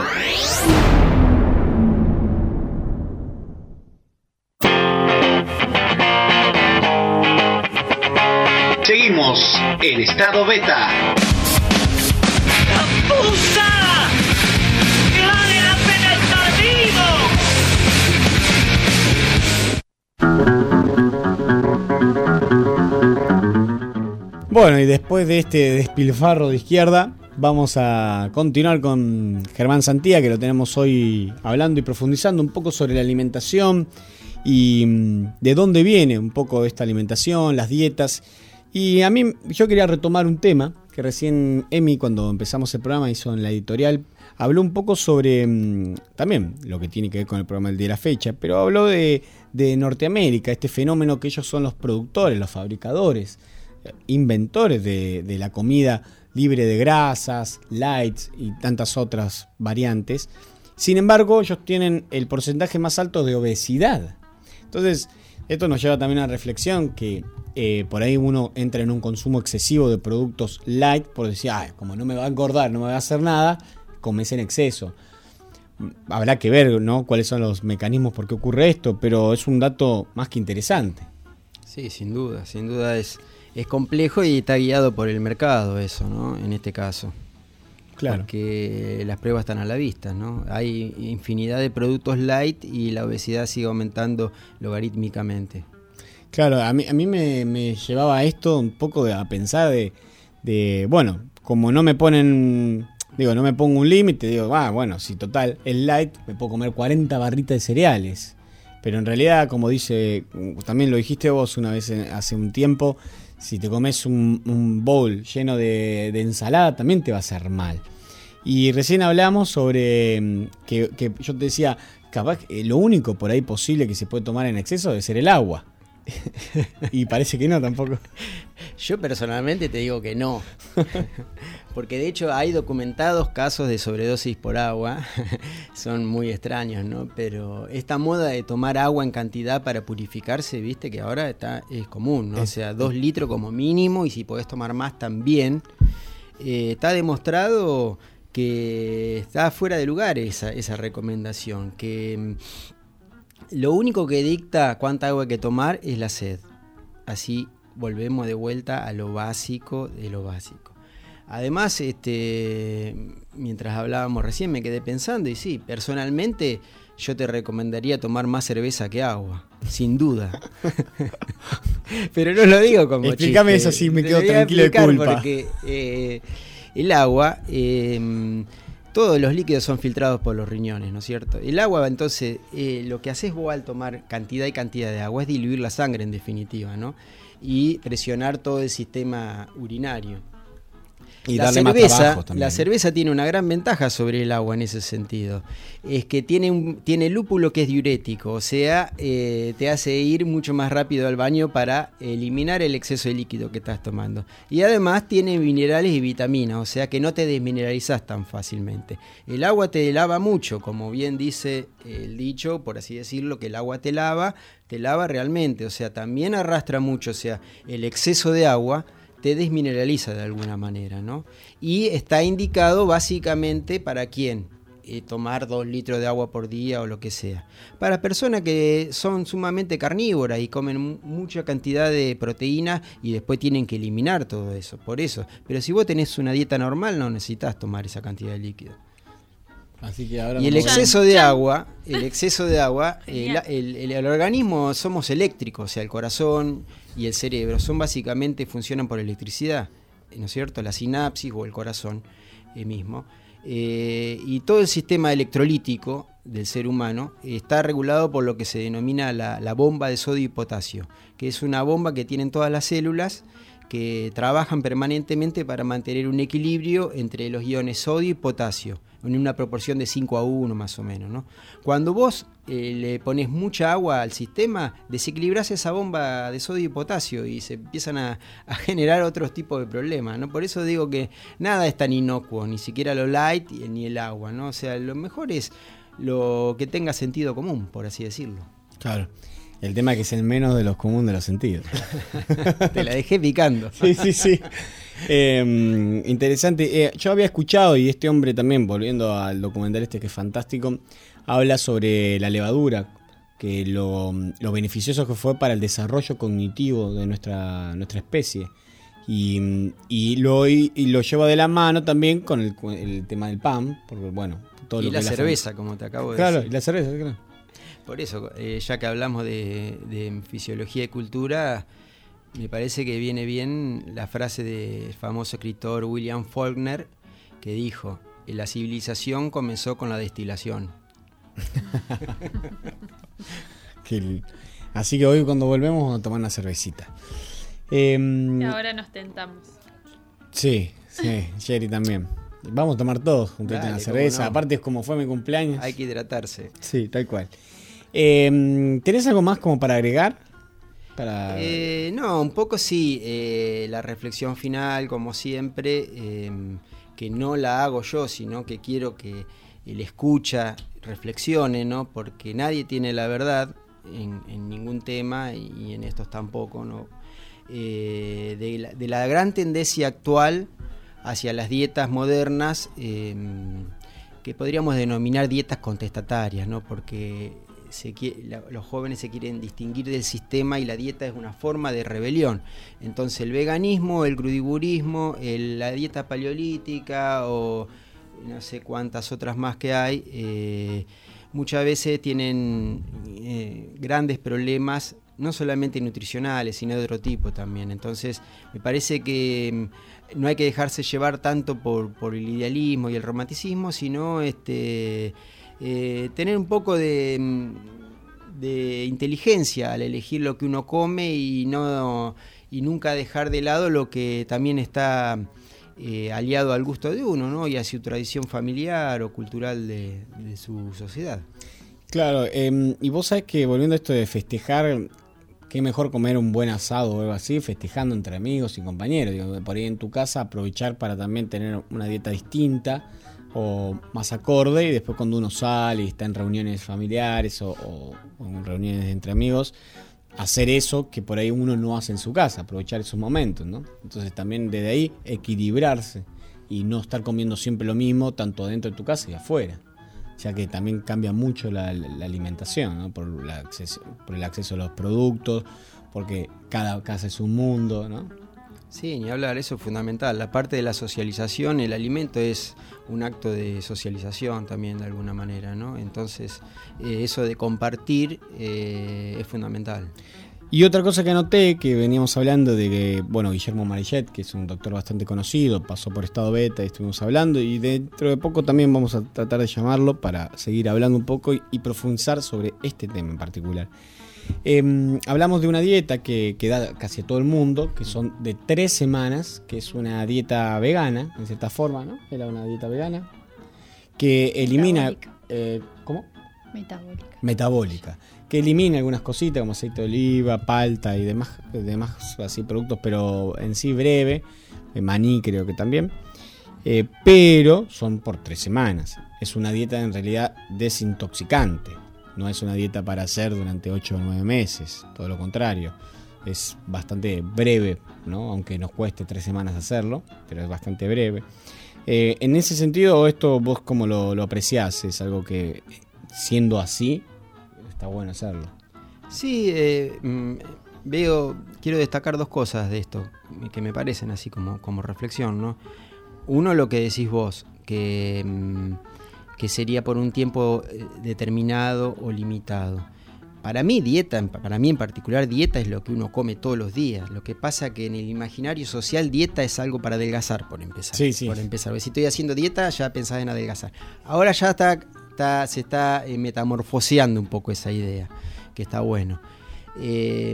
S18: Seguimos en estado beta.
S13: Bueno, y después de este despilfarro de izquierda, vamos a continuar con Germán Santía, que lo tenemos hoy hablando y profundizando un poco sobre la alimentación y mm, de dónde viene un poco esta alimentación, las dietas. Y a mí, yo quería retomar un tema que recién Emi, cuando empezamos el programa, hizo en la editorial, habló un poco sobre mm, también lo que tiene que ver con el programa de la fecha, pero habló de, de Norteamérica, este fenómeno que ellos son los productores, los fabricadores, inventores de, de la comida libre de grasas, lights y tantas otras variantes. Sin embargo, ellos tienen el porcentaje más alto de obesidad. Entonces, esto nos lleva también a la reflexión que eh, por ahí uno entra en un consumo excesivo de productos light por decir, "Ay, como no me va a engordar, no me va a hacer nada, comes en exceso. Habrá que ver ¿no? cuáles son los mecanismos por qué ocurre esto, pero es un dato más que interesante.
S14: Sí, sin duda, sin duda es, es complejo y está guiado por el mercado eso, ¿no? En este caso.
S13: Claro.
S14: Porque las pruebas están a la vista, ¿no? Hay infinidad de productos light y la obesidad sigue aumentando logarítmicamente.
S13: Claro, a mí, a mí me, me llevaba esto un poco a pensar de, de, bueno, como no me ponen, digo, no me pongo un límite, digo, ah, bueno, si total, el light, me puedo comer 40 barritas de cereales. Pero en realidad, como dice, también lo dijiste vos una vez hace un tiempo, si te comes un, un bowl lleno de, de ensalada, también te va a hacer mal. Y recién hablamos sobre mm, que, que yo te decía, capaz que lo único por ahí posible que se puede tomar en exceso debe ser el agua. y parece que no tampoco.
S14: Yo personalmente te digo que no. Porque de hecho hay documentados casos de sobredosis por agua. Son muy extraños, ¿no? Pero esta moda de tomar agua en cantidad para purificarse, viste que ahora está, es común, ¿no? O sea, dos litros como mínimo y si podés tomar más también. Eh, está demostrado que está fuera de lugar esa, esa recomendación. Que mm, lo único que dicta cuánta agua hay que tomar es la sed. Así volvemos de vuelta a lo básico de lo básico. Además, este, mientras hablábamos recién me quedé pensando y sí, personalmente yo te recomendaría tomar más cerveza que agua, sin duda. Pero no lo digo como
S13: Explícame
S14: chiste.
S13: eso, sí, me quedo tranquilo de culpa.
S14: Porque eh, el agua eh, todos los líquidos son filtrados por los riñones, ¿no es cierto? El agua, entonces, eh, lo que haces vos al tomar cantidad y cantidad de agua es diluir la sangre en definitiva, ¿no? Y presionar todo el sistema urinario.
S13: Y
S14: la cerveza, la cerveza tiene una gran ventaja sobre el agua en ese sentido. Es que tiene, un, tiene lúpulo que es diurético, o sea, eh, te hace ir mucho más rápido al baño para eliminar el exceso de líquido que estás tomando. Y además tiene minerales y vitaminas, o sea que no te desmineralizas tan fácilmente. El agua te lava mucho, como bien dice el dicho, por así decirlo, que el agua te lava, te lava realmente, o sea, también arrastra mucho, o sea, el exceso de agua te desmineraliza de alguna manera, ¿no? Y está indicado básicamente para quién eh, tomar dos litros de agua por día o lo que sea. Para personas que son sumamente carnívoras y comen mu- mucha cantidad de proteínas y después tienen que eliminar todo eso, por eso. Pero si vos tenés una dieta normal no necesitas tomar esa cantidad de líquido.
S13: Así que ahora
S14: Y el exceso de agua, el exceso de agua, el,
S11: Genial.
S14: el- el- el organismo somos eléctricos, o sea, el corazón y el cerebro son básicamente funcionan por electricidad, ¿no es cierto? La sinapsis o el corazón eh, mismo. Eh, y todo el sistema electrolítico del ser humano está regulado por lo que se denomina la, la bomba de sodio y potasio, que es una bomba que tienen todas las células que trabajan permanentemente para mantener un equilibrio entre los iones sodio y potasio, en una proporción de 5 a 1 más o menos. ¿no? Cuando vos eh, le pones mucha agua al sistema, desequilibras esa bomba de sodio y potasio y se empiezan a, generar otros tipos de problemas. ¿no? Por eso digo que nada es tan inocuo, ni siquiera lo light ni el agua. ¿no? O sea, lo mejor es lo que tenga sentido común, por así decirlo.
S13: Claro. El tema es que es el menos de los comunes de los sentidos.
S14: Te la dejé picando.
S13: Sí, sí, sí. Eh, interesante. Eh, yo había escuchado, y este hombre también, volviendo al documental este que es fantástico, habla sobre la levadura, que lo, lo beneficioso que fue para el desarrollo cognitivo de nuestra, nuestra especie. Y, y lo, y lo lleva de la mano también con el, el tema del pan, porque bueno, todo
S14: y
S13: lo
S14: la
S13: que
S14: cerveza,
S13: fam-
S14: como te acabo de
S13: Claro,
S14: decir.
S13: y la cerveza, claro.
S14: Por eso, eh, ya que hablamos de, de fisiología y cultura, me parece que viene bien la frase del famoso escritor William Faulkner, que dijo, la civilización comenzó con la destilación.
S13: Así que hoy cuando volvemos vamos a tomar una cervecita. Em,
S11: Y ahora nos tentamos.
S13: Sí, sí, Jerry también. Vamos a tomar todos juntos una cerveza.
S14: no.
S13: Aparte es como fue mi cumpleaños.
S14: Hay que hidratarse.
S13: Sí, tal cual. Em, ¿Tenés algo más como para agregar?
S14: Eh, no, un poco sí. eh, la reflexión final, como siempre, eh, que no la hago yo, sino que quiero que el escucha reflexione, ¿no? Porque nadie tiene la verdad en, ningún tema y, en estos tampoco, ¿no? Eh, de, la, gran tendencia actual hacia las dietas modernas, eh, que podríamos denominar dietas contestatarias, ¿no? Porque se qui- la- los jóvenes se quieren distinguir del sistema y la dieta es una forma de rebelión. Entonces el veganismo, el crudiburismo, la dieta paleolítica o no sé cuántas otras más que hay, eh, muchas veces tienen eh, grandes problemas, no solamente nutricionales, sino de otro tipo también. Entonces me parece que mm, no hay que dejarse llevar tanto por, por el idealismo y el romanticismo, sino este, eh, tener un poco de, mm, de inteligencia al elegir lo que uno come y no y nunca dejar de lado lo que también está eh, aliado al gusto de uno, ¿no? Y a su tradición familiar o cultural de, de su sociedad.
S13: Claro, em, y vos sabés que volviendo a esto de festejar, qué mejor comer un buen asado o algo así, festejando entre amigos y compañeros. Digo, por ahí en tu casa aprovechar para también tener una dieta distinta o más acorde y después cuando uno sale y está en reuniones familiares o, en reuniones entre amigos, hacer eso que por ahí uno no hace en su casa, aprovechar esos momentos, ¿no? Entonces también desde ahí equilibrarse y no estar comiendo siempre lo mismo, tanto dentro de tu casa y afuera ya que también cambia mucho la, alimentación, por, por el acceso a los productos, porque cada casa es un mundo, ¿no?
S14: Sí, ni hablar, eso es fundamental. La parte de la socialización, el alimento es un acto de socialización también de alguna manera, ¿no? Entonces, eh, eso de compartir eh, es fundamental.
S13: Y otra cosa que anoté, que veníamos hablando de que, bueno, Guillermo Marillet, que es un doctor bastante conocido, pasó por estado beta y estuvimos hablando, y dentro de poco también vamos a tratar de llamarlo para seguir hablando un poco y, y profundizar sobre este tema en particular. Eh, hablamos de una dieta que, que, da casi a todo el mundo, que son de tres semanas, que es una dieta vegana, en cierta forma, ¿no? Era una dieta vegana, que elimina... Eh, ¿Cómo?
S11: Metabólica.
S13: Metabólica. Que elimina algunas cositas como aceite de oliva, palta y demás, demás así productos, pero en sí breve. Maní creo que también. Eh, pero son por tres semanas. Es una dieta en realidad desintoxicante. No es una dieta para hacer durante 8 o 9 meses. Todo lo contrario. Es bastante breve, ¿no? Aunque nos cueste tres semanas hacerlo, pero es bastante breve. Eh, en ese sentido, esto vos como lo, lo apreciás, es algo que siendo así, está bueno hacerlo.
S14: Sí, eh, mm, veo, quiero destacar dos cosas de esto que me parecen así como, como reflexión, ¿no? Uno, lo que decís vos, que, mm, que sería por un tiempo eh, determinado o limitado. Para mí, dieta, para mí en particular, dieta es lo que uno come todos los días. Lo que pasa que en el imaginario social, dieta es algo para adelgazar, por empezar.
S13: Sí, sí.
S14: Por empezar. Si estoy haciendo dieta, ya pensás en adelgazar. Ahora ya está, está se está eh, metamorfoseando un poco esa idea, que está bueno. Eh,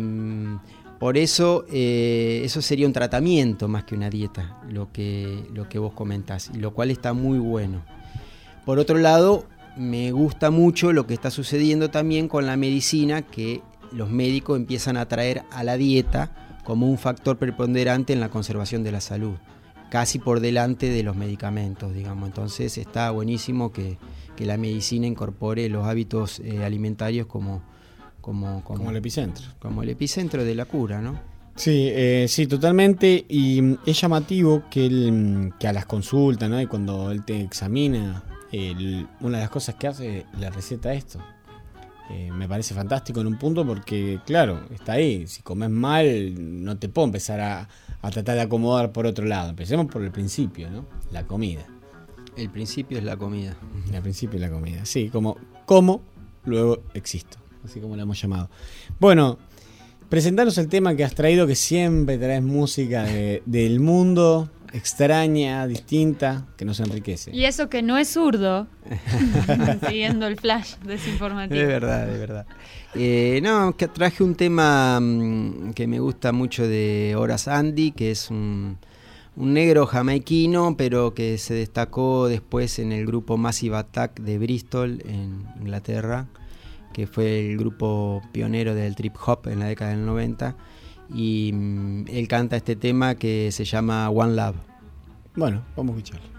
S14: por eso, eh, eso sería un tratamiento más que una dieta, lo que, lo que vos comentás, lo cual está muy bueno. Por otro lado, me gusta mucho lo que está sucediendo también con la medicina, que los médicos empiezan a traer a la dieta como un factor preponderante en la conservación de la salud, casi por delante de los medicamentos, digamos. Entonces está buenísimo que, que la medicina incorpore los hábitos eh, alimentarios como, como, como,
S13: como, el epicentro.
S14: Como el epicentro de la cura, ¿no?
S13: Sí, eh, sí, totalmente. Y es llamativo que, el, que a las consultas, ¿no? Y cuando él te examina, el, una de las cosas que hace la receta esto. Eh, me parece fantástico en un punto porque, claro, está ahí. Si comes mal, no te puedo empezar a, a, tratar de acomodar por otro lado. Empecemos por el principio, ¿no? La comida.
S14: El principio es la comida.
S13: El principio es la comida, sí. Como, como luego existo. Así como lo hemos llamado. Bueno, presentaros el tema que has traído, que siempre traes música de, del mundo, extraña, distinta, que nos enriquece.
S11: Y eso que no es zurdo, siguiendo el flash desinformativo.
S14: De verdad, de verdad. Eh, no, que traje un tema mmm, que me gusta mucho de Horace Andy, que es un, un, negro jamaiquino, pero que se destacó después en el grupo Massive Attack de Bristol, en Inglaterra, que fue el grupo pionero del trip hop en la década del 90 y mmm, él canta este tema que se llama One Love.
S13: Bueno, vamos a escucharlo.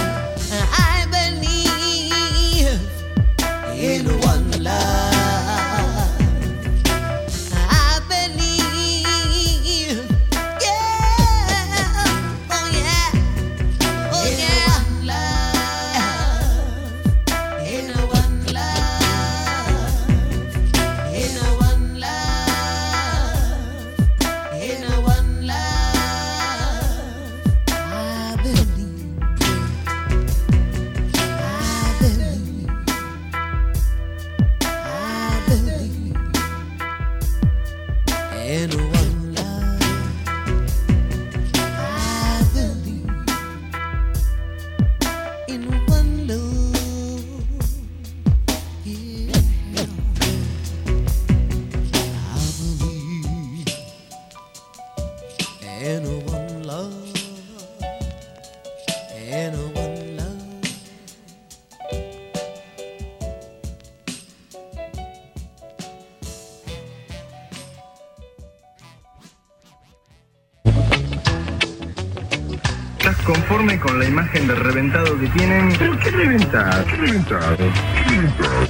S19: con la imagen de reventado que tienen? ¿Pero qué reventado? ¿Qué reventado? ¿Qué reventado?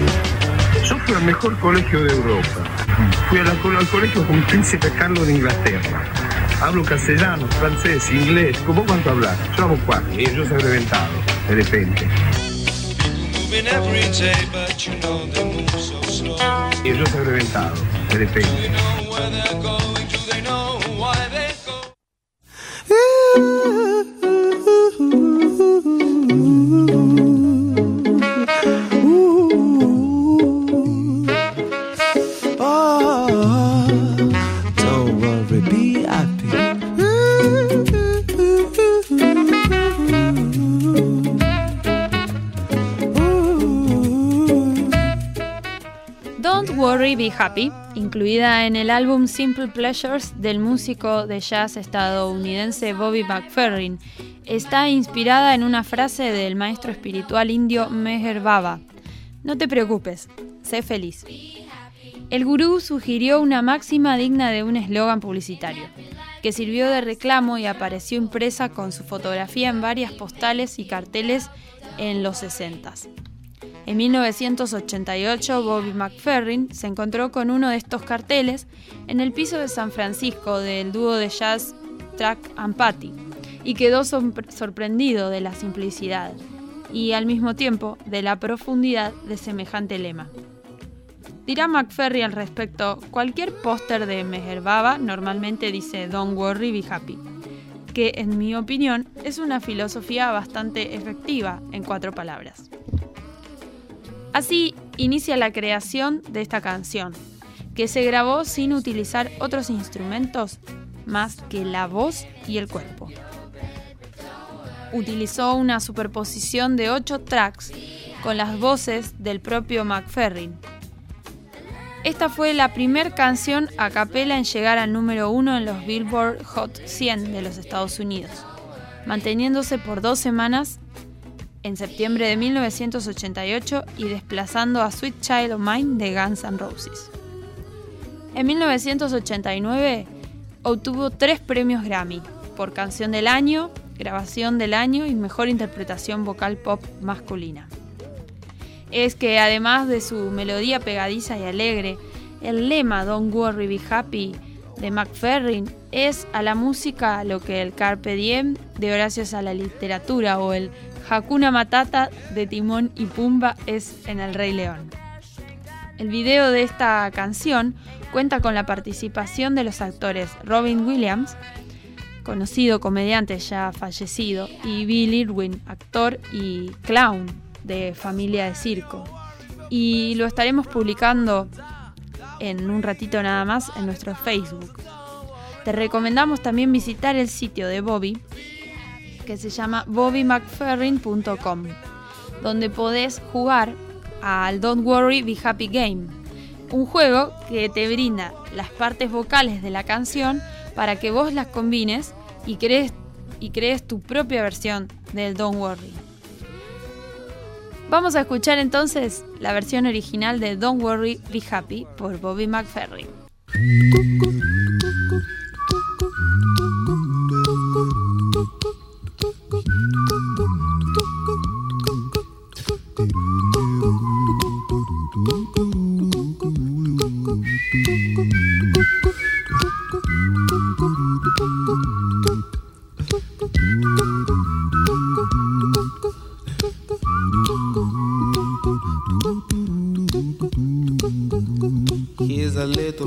S19: Yo fui al mejor colegio de Europa. Fui a la- al colegio con Príncipe Carlos de Inglaterra. Hablo castellano, francés, inglés. ¿Cómo cuánto hablas? Yo hablo cuatro. Y yo soy reventado, de repente. Y yo soy reventado, de repente.
S20: Happy,
S11: incluida en el álbum Simple Pleasures del músico de jazz estadounidense Bobby McFerrin, está inspirada en una frase del maestro espiritual indio Meher Baba. No te preocupes, sé feliz. El gurú sugirió una máxima digna de un eslogan publicitario, que sirvió de reclamo y apareció impresa con su fotografía en varias postales y carteles en los 60s. En 1988, Bobby McFerrin se encontró con uno de estos carteles en el piso de San Francisco del dúo de jazz Track and Patty y quedó sor- sorprendido de la simplicidad y al mismo tiempo de la profundidad de semejante lema. Dirá McFerry al respecto, cualquier póster de Meher Baba normalmente dice Don't worry, be happy, que en mi opinión es una filosofía bastante efectiva en cuatro palabras. Así inicia la creación de esta canción, que se grabó sin utilizar otros instrumentos más que la voz y el cuerpo. Utilizó una superposición de ocho tracks con las voces del propio McFerrin. Esta fue la primera canción a capela en llegar al número uno en los Billboard Hot 100 de los Estados Unidos, manteniéndose por dos semanas en septiembre de 1988 y desplazando a Sweet Child of Mine de Guns N' Roses. En 1989 obtuvo tres premios Grammy por Canción del Año, Grabación del Año y Mejor Interpretación Vocal Pop Masculina. Es que además de su melodía pegadiza y alegre, el lema Don't Worry Be Happy de McFerrin es a la música lo que el Carpe Diem de Horacio a la literatura o el Hakuna Matata de Timón y Pumba es en El Rey León. El video de esta canción cuenta con la participación de los actores Robin Williams, conocido comediante ya fallecido, y Bill Irwin, actor y clown de Familia de Circo. Y lo estaremos publicando en un ratito nada más en nuestro Facebook. Te recomendamos también visitar el sitio de Bobby, que se llama bobbymcferrin.com, donde podés jugar al Don't Worry Be Happy Game, un juego que te brinda las partes vocales de la canción para que vos las combines y crees, y crees tu propia versión del Don't Worry. Vamos a escuchar entonces la versión original de Don't Worry Be Happy por Bobby McFerrin.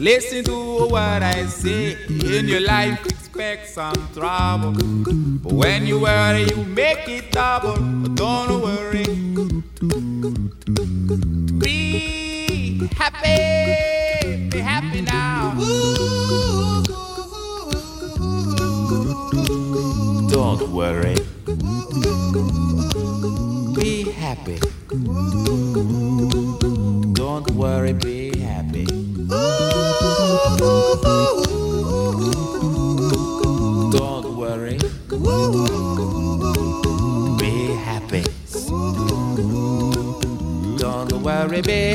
S21: Listen to what I say. In your life, expect some trouble. But when you worry, you make it double. But don't worry. Be happy. Be happy now. Don't worry. Be happy.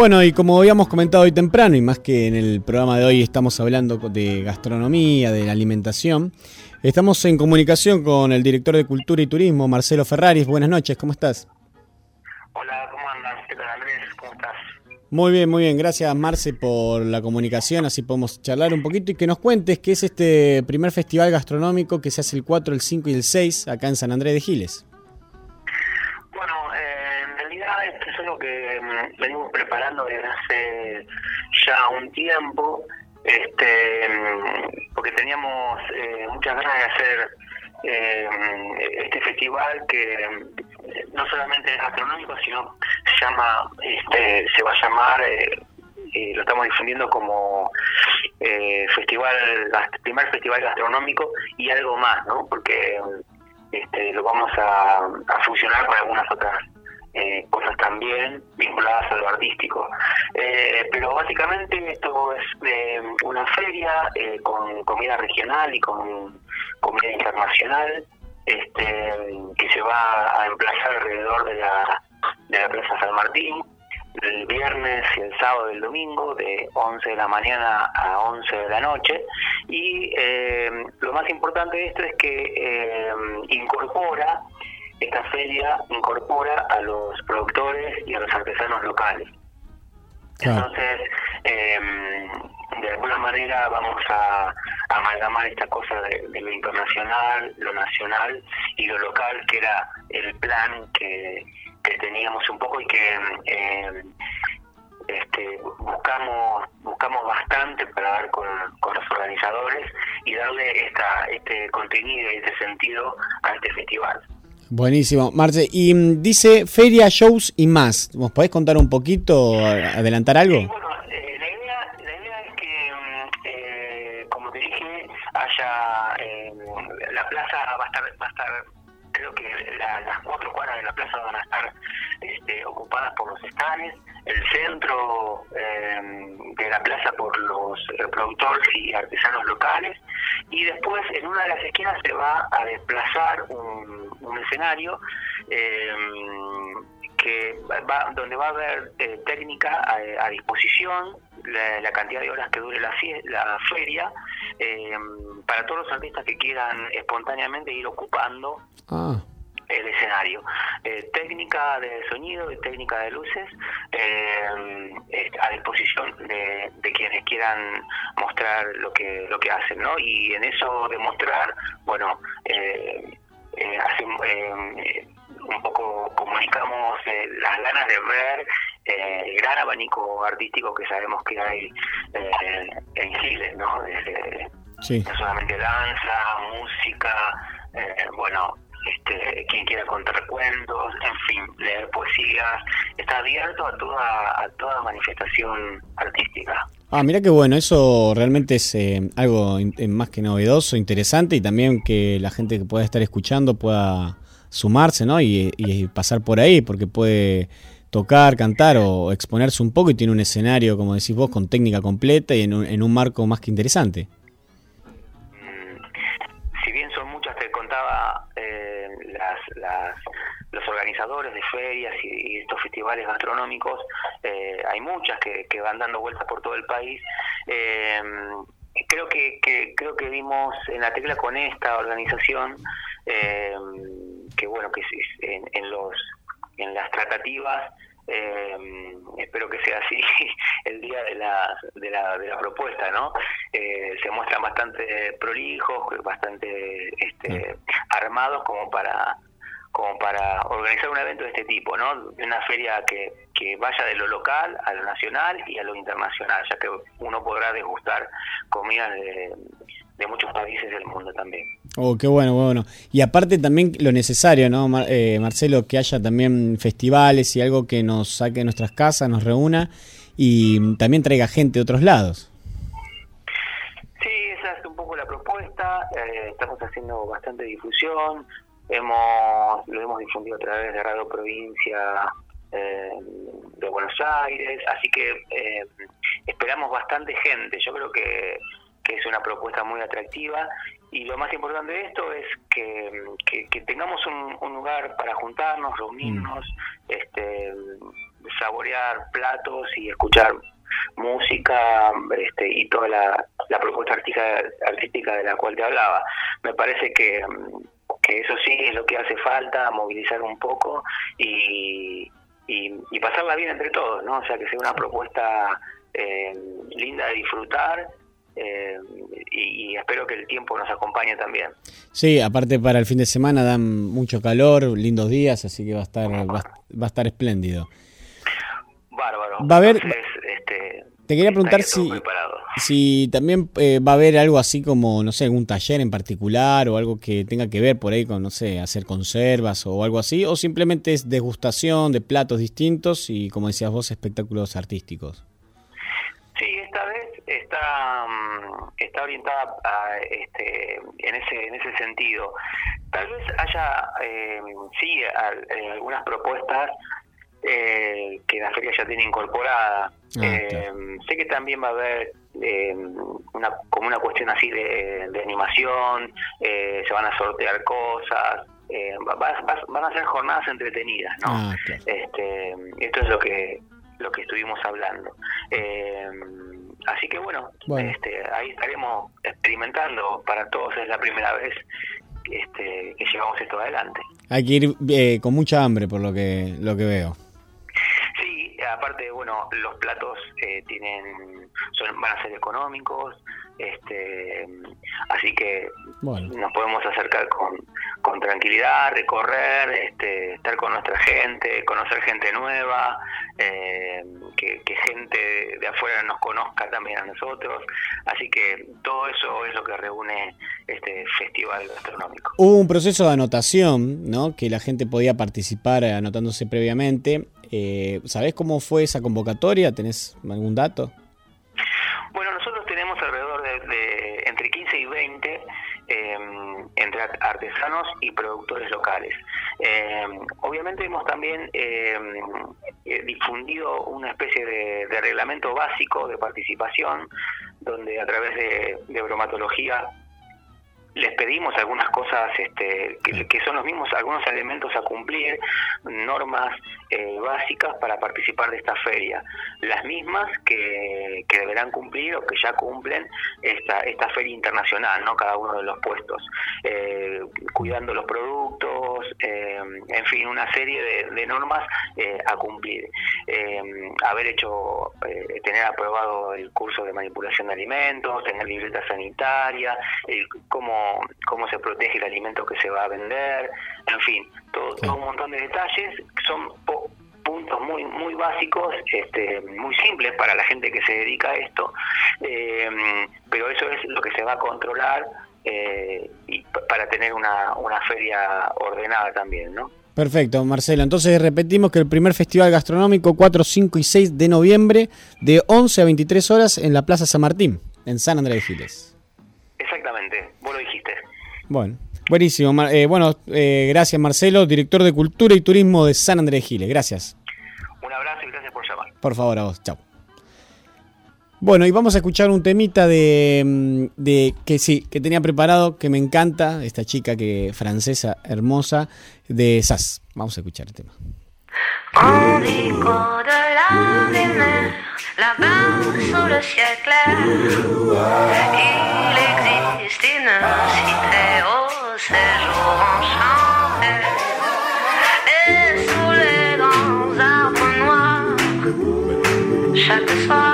S13: Bueno, y como habíamos comentado hoy temprano, y más que en el programa de hoy estamos hablando de gastronomía, de la alimentación, estamos en comunicación con el director de Cultura y Turismo, Marcelo Ferraris. Buenas noches, ¿cómo estás?
S22: Hola, ¿cómo andas? ¿Qué tal Andrés? ¿Cómo estás?
S13: Muy bien, muy bien. Gracias, Marce, por la comunicación. Así podemos charlar un poquito y que nos cuentes qué es este primer festival gastronómico que se hace el 4, el 5 y el 6 acá en San Andrés de Giles.
S22: Algo que mm, venimos preparando desde hace ya un tiempo, este, mm, porque teníamos eh, muchas ganas de hacer eh, este festival que no solamente es gastronómico, sino se llama, este, se va a llamar, eh, lo estamos difundiendo como eh, festival, primer festival gastronómico y algo más, ¿no? Porque este, lo vamos a, a fusionar con algunas otras eh, cosas también vinculadas a lo artístico. Eh, pero básicamente esto es eh, una feria con comida regional y con comida internacional este, que se va a emplazar alrededor de la, de la Plaza San Martín el viernes y el sábado y el domingo de 11 de la mañana a 11 de la noche y lo más importante de esto es que incorpora esta feria incorpora a los productores y a los artesanos locales entonces, eh, de alguna manera vamos a, a amalgamar esta cosa de, de lo internacional, lo nacional y lo local, que era el plan que, que teníamos un poco y que eh, este, buscamos buscamos bastante para dar con, con los organizadores y darle esta este contenido y este sentido a este festival.
S13: Buenísimo. Marce, y mm, dice feria, shows y más. ¿Nos podés contar un poquito, adelantar algo?
S22: Eh, la idea la idea es que mm, eh, como te dije haya eh, la plaza va a estar va a estar creo que la- las cuatro cuadras de la plaza van a estar este, ocupadas por los stands el centro eh, de la plaza por los eh, productores y artesanos locales y después en una de las esquinas se va a desplazar un, un escenario eh, que va, donde va a haber eh, técnica a, a disposición, la, la cantidad de horas que dure la, fie- la feria, eh, para todos los artistas que quieran espontáneamente ir ocupando
S13: Ah,
S22: el escenario. Eh, técnica de sonido y técnica de luces eh, eh, a disposición de, de quienes quieran mostrar lo que lo que hacen, ¿no? Y en eso de mostrar, bueno, eh, eh, hacemos, eh, un poco comunicamos eh, las ganas de ver eh, el gran abanico artístico que sabemos que hay eh, en Chile, ¿no? Desde,
S13: Sí.
S22: no solamente danza, música, eh, bueno, este, quien quiera contar cuentos, en fin, leer poesías, está abierto a toda, a toda manifestación artística.
S13: Ah, mira qué bueno, eso realmente es eh, algo in- eh, más que novedoso, interesante y también que la gente que pueda estar escuchando pueda sumarse, ¿no? Y, pasar por ahí, porque puede tocar, cantar o exponerse un poco y tiene un escenario, como decís vos, con técnica completa y en un, en un marco más que interesante.
S22: si bien son muchas, te contaba, eh, las, las- los organizadores de ferias y, estos festivales gastronómicos, eh, hay muchas que, van dando vueltas por todo el país. Eh, creo que, que creo que vimos en la tecla con esta organización eh, que bueno que en, en los en las tratativas eh, espero que sea así el día de la, de la, de la propuesta, ¿no? Eh, se muestran bastante prolijos, bastante este, armados como para como para organizar un evento de este tipo, ¿no? Una feria que, que vaya de lo local a lo nacional y a lo internacional, ya que uno podrá degustar comidas de, de muchos países del mundo también.
S13: Oh, qué bueno, bueno. Y aparte también lo necesario, ¿no, Mar- eh, Marcelo? Que haya también festivales y algo que nos saque de nuestras casas, nos reúna y también traiga gente de otros lados.
S22: Sí, esa es un poco la propuesta. eh, estamos haciendo bastante difusión. Hemos lo hemos difundido a través de Radio Provincia eh, de Buenos Aires, así que eh, esperamos bastante gente. Yo creo que, que es una propuesta muy atractiva y lo más importante de esto es que, que- que tengamos un, un lugar para juntarnos, reunirnos, este, saborear platos y escuchar música este, y toda la, la propuesta artística, artística de la cual te hablaba. Me parece que, mm, que eso sí es lo que hace falta, movilizar un poco y, y, y pasarla bien entre todos, ¿no? O sea, que sea una propuesta eh, linda de disfrutar eh, y, y espero que el tiempo nos acompañe también.
S13: Sí, aparte para el fin de semana dan mucho calor, lindos días, así que va a estar, va, va a estar espléndido.
S22: Bárbaro.
S13: Va a haber-
S22: Entonces, este,
S13: Te quería preguntar si, si también eh, va a haber algo así como, no sé, algún taller en particular o algo que tenga que ver por ahí con, no sé, hacer conservas o algo así, o simplemente es degustación de platos distintos y, como decías vos, espectáculos artísticos.
S22: Está mm, está orientada a, este, en ese en ese sentido. Tal vez haya eh, sí al- eh, algunas propuestas eh, que la feria ya tiene incorporada. Eh, Sé que también va a haber eh, una como una cuestión así de, de animación, eh, se van a sortear cosas. va- va- va- van a ser jornadas entretenidas, ¿no?
S13: Ah, claro.
S22: este esto es lo que lo que estuvimos hablando Eh, así que bueno,
S13: Bueno.
S22: este ahí estaremos experimentando para todos es la primera vez este, que llevamos esto adelante
S13: Hay que ir eh, con mucha hambre por lo que, lo que veo.
S22: Sí aparte bueno los platos eh, tienen son van a ser económicos este así que
S13: Bueno.
S22: nos podemos acercar con, con tranquilidad, recorrer, este, estar con nuestra gente, conocer gente nueva, eh, que, que gente de afuera nos conozca también a nosotros. Así que todo eso es lo que reúne este festival gastronómico.
S13: Hubo un proceso de anotación, ¿no? Que la gente podía participar eh, anotándose previamente. Eh, ¿Sabés cómo fue esa convocatoria? ¿Tenés algún dato?
S22: Bueno, nosotros tenemos alrededor de, entre 15 y 20 eh, entre art- artesanos y productores locales. Eh, obviamente hemos también eh, eh, difundido una especie de, de reglamento básico de participación, donde a través de, de bromatología les pedimos algunas cosas este, que, que son los mismos, algunos elementos a cumplir, normas eh, básicas para participar de esta feria. Las mismas que, que deberán cumplir o que ya cumplen esta, esta feria internacional, ¿no? Cada uno de los puestos. Eh, cuidando los productos, eh, en fin, una serie de, de normas eh, a cumplir. Haber hecho, eh, tener aprobado el curso de manipulación de alimentos, tener libreta sanitaria, el cómo, cómo se protege el alimento que se va a vender, en fin, todo, todo un montón de detalles son po- puntos muy muy básicos, este, muy simples para la gente que se dedica a esto, eh, pero eso es lo que se va a controlar eh, y para tener una, una feria ordenada también, ¿no?
S13: Perfecto, Marcelo. Entonces repetimos que el primer festival gastronómico 4, 5 y 6 de noviembre de 11 a 23 horas en la Plaza San Martín, en San Andrés de Giles.
S22: Exactamente, vos lo dijiste.
S13: Bueno, buenísimo. Eh, bueno, eh, gracias Marcelo, director de Cultura y Turismo de San Andrés Giles. Gracias.
S22: Un abrazo y gracias por llamar.
S13: Por favor, a vos. Chao. Bueno, y vamos a escuchar un temita de, mm, de que sí, que tenía preparado, que me encanta, esta chica que francesa hermosa de Sass. Vamos a escuchar el tema.
S23: On dit qu'au-delà des mers, là-bas sous le ciel clair, il existe une cité au séjour enchanté. Et sous les grands arbres noirs, chaque soir,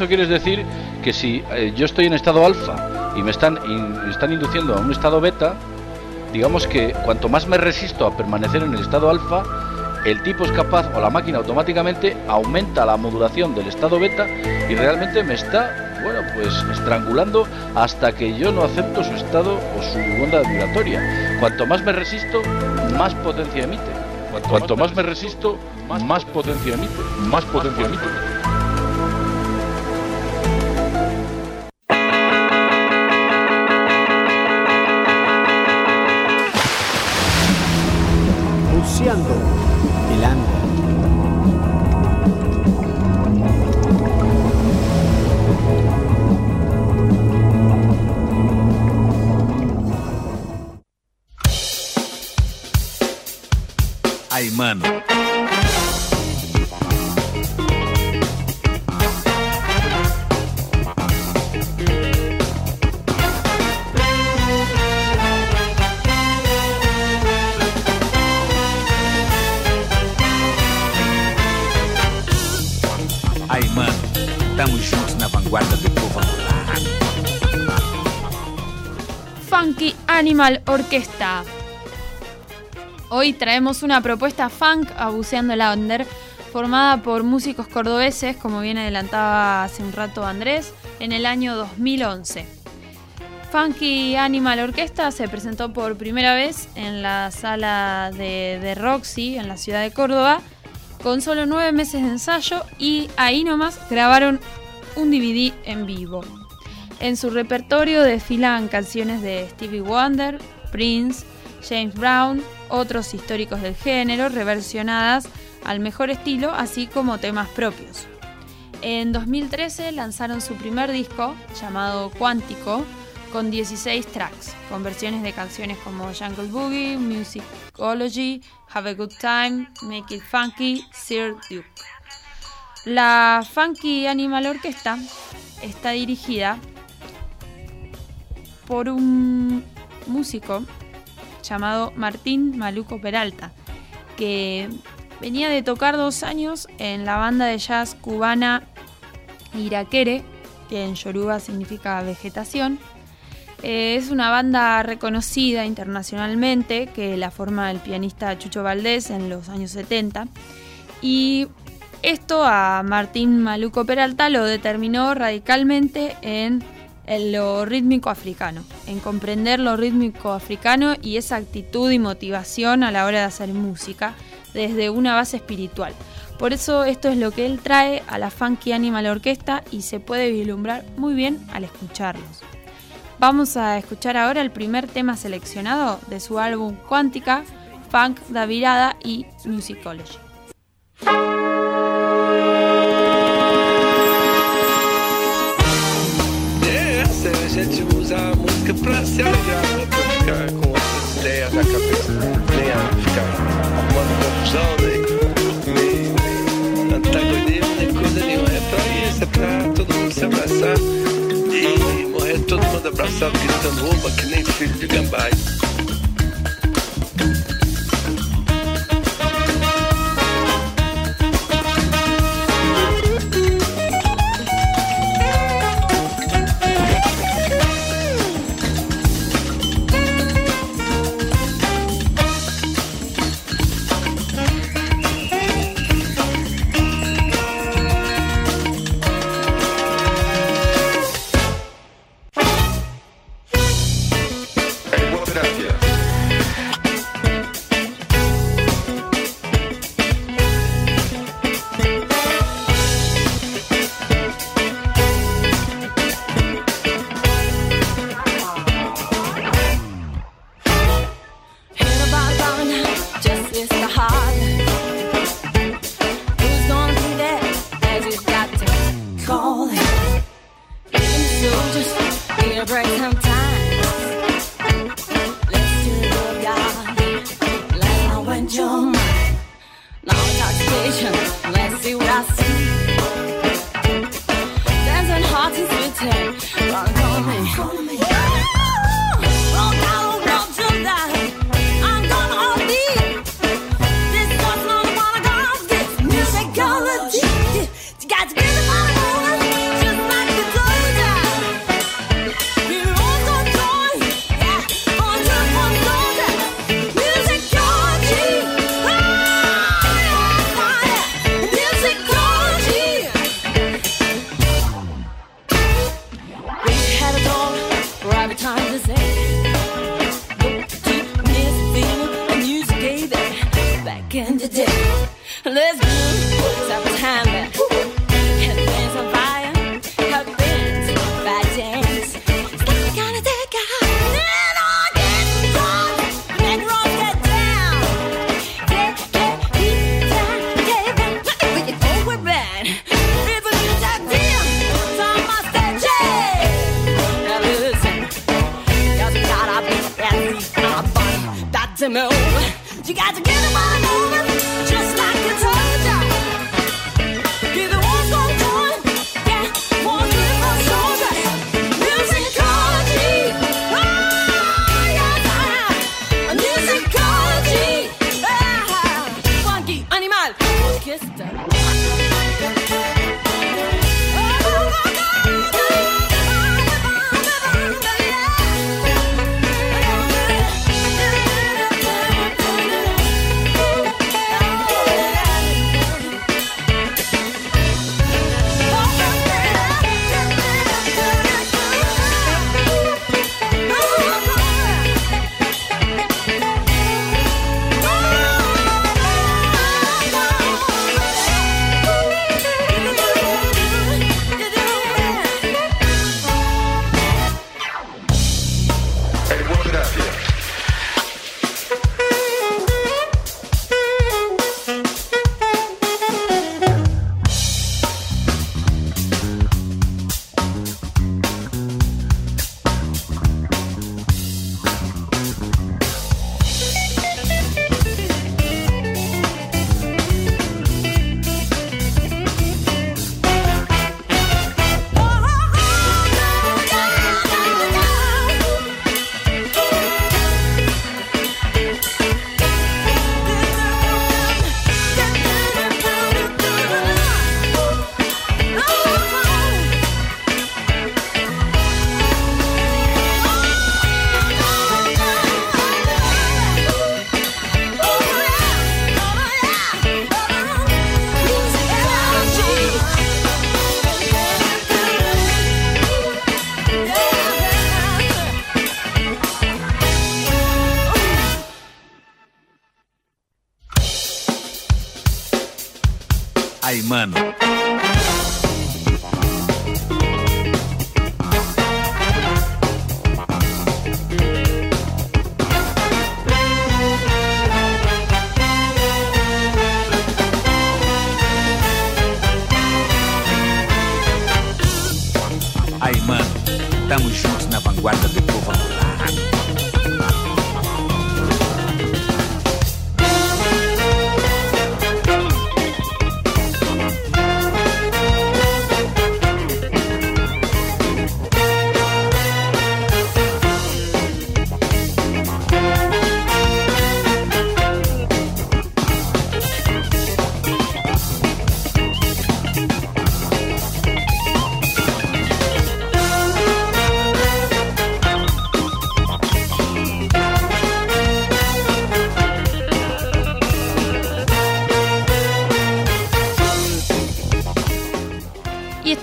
S24: eso quieres decir que si eh, yo estoy en estado alfa y me están, in- me están induciendo a un estado beta, digamos que cuanto más me resisto a permanecer en el estado alfa, el tipo es capaz o la máquina automáticamente aumenta la modulación del estado beta y realmente me está, bueno, pues estrangulando hasta que yo no acepto su estado o su onda vibratoria. Cuanto más me resisto, más potencia emite. Cuanto, más me resisto, más, potencia emite. Más potencia emite.
S13: Buceando
S11: Orquesta. Hoy traemos una propuesta funk a Buceando el Under, formada por músicos cordobeses, como bien adelantaba hace un rato Andrés, en el año 2011. Funky Animal Orquesta se presentó por primera vez en la sala de, de Roxy, en la ciudad de Córdoba, con solo nueve meses de ensayo y ahí nomás grabaron un DVD en vivo. En su repertorio desfilan canciones de Stevie Wonder, Prince, James Brown, otros históricos del género, reversionadas al mejor estilo, así como temas propios. En 2013 lanzaron su primer disco, llamado Cuántico, con 16 tracks, con versiones de canciones como Jungle Boogie, Musicology, Have a Good Time, Make It Funky, Sir Duke. La Funky Animal Orquesta está dirigida por un músico llamado Martín Maluco Peralta, que venía de tocar dos años en la banda de jazz cubana Iraquere, que en yoruba significa vegetación. Eh, es una banda reconocida internacionalmente que la forma el pianista Chucho Valdés en los años 70. Y esto a Martín Maluco Peralta lo determinó radicalmente en en lo rítmico africano, en comprender lo rítmico africano y esa actitud y motivación a la hora de hacer música desde una base espiritual. Por eso esto es lo que él trae a la Funky Animal Orquesta y se puede vislumbrar muy bien al escucharlos. Vamos a escuchar ahora el primer tema seleccionado de su álbum Cuántica, Funk da Virada y Musicology.
S25: Música pra se alegrar, né? pra ficar com outras ideias na cabeça, nem a ficar arrumando confusão, nem, nem antagonismo, nem coisa nenhuma. É pra isso, é pra todo mundo se abraçar e morrer todo mundo abraçado, gritando oba, que nem filho de gambá.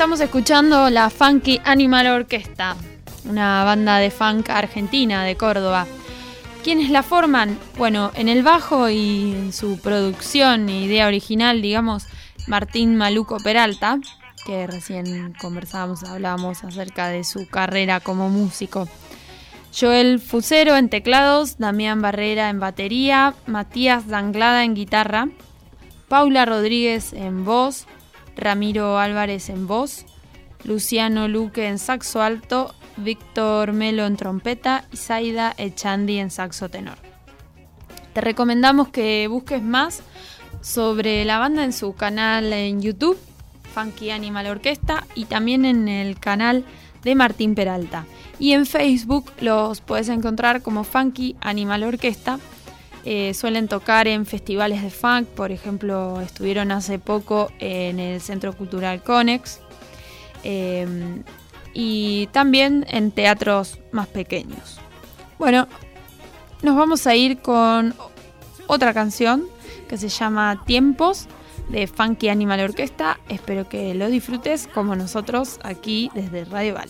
S26: Estamos
S11: escuchando la Funky Animal Orquesta, una banda de funk argentina de Córdoba. ¿Quiénes la forman? Bueno, en el bajo y en su producción e idea original, digamos, Martín Maluco Peralta, que recién conversábamos, hablábamos acerca de su carrera como músico. Joel Fusero en teclados, Damián Barrera en batería, Matías Danglada en guitarra, Paula Rodríguez en voz, Ramiro Álvarez en voz, Luciano Luque en saxo alto, Víctor Melo en trompeta y Zaida Echandi en saxo tenor. Te recomendamos que busques más sobre la banda en su canal en YouTube, Funky Animal Orquesta, y también en el canal de Martín Peralta. Y en Facebook los puedes encontrar como Funky Animal Orquesta. Eh, suelen tocar en festivales de funk, por ejemplo, estuvieron hace poco en el Centro Cultural Conex eh, y también en teatros más pequeños. Bueno, nos vamos a ir con otra canción que se llama Tiempos de Funky Animal Orquesta. Espero que lo disfrutes como nosotros aquí desde Radio Val.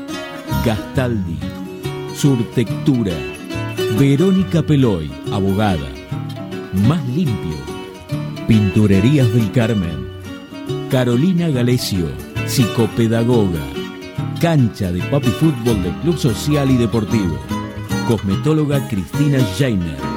S1: Gastaldi, Surtectura, Verónica Peloy, abogada, Más Limpio, Pinturerías del Carmen, Carolina Galesio, psicopedagoga, cancha de papi fútbol del Club Social y Deportivo, cosmetóloga Cristina Jainer,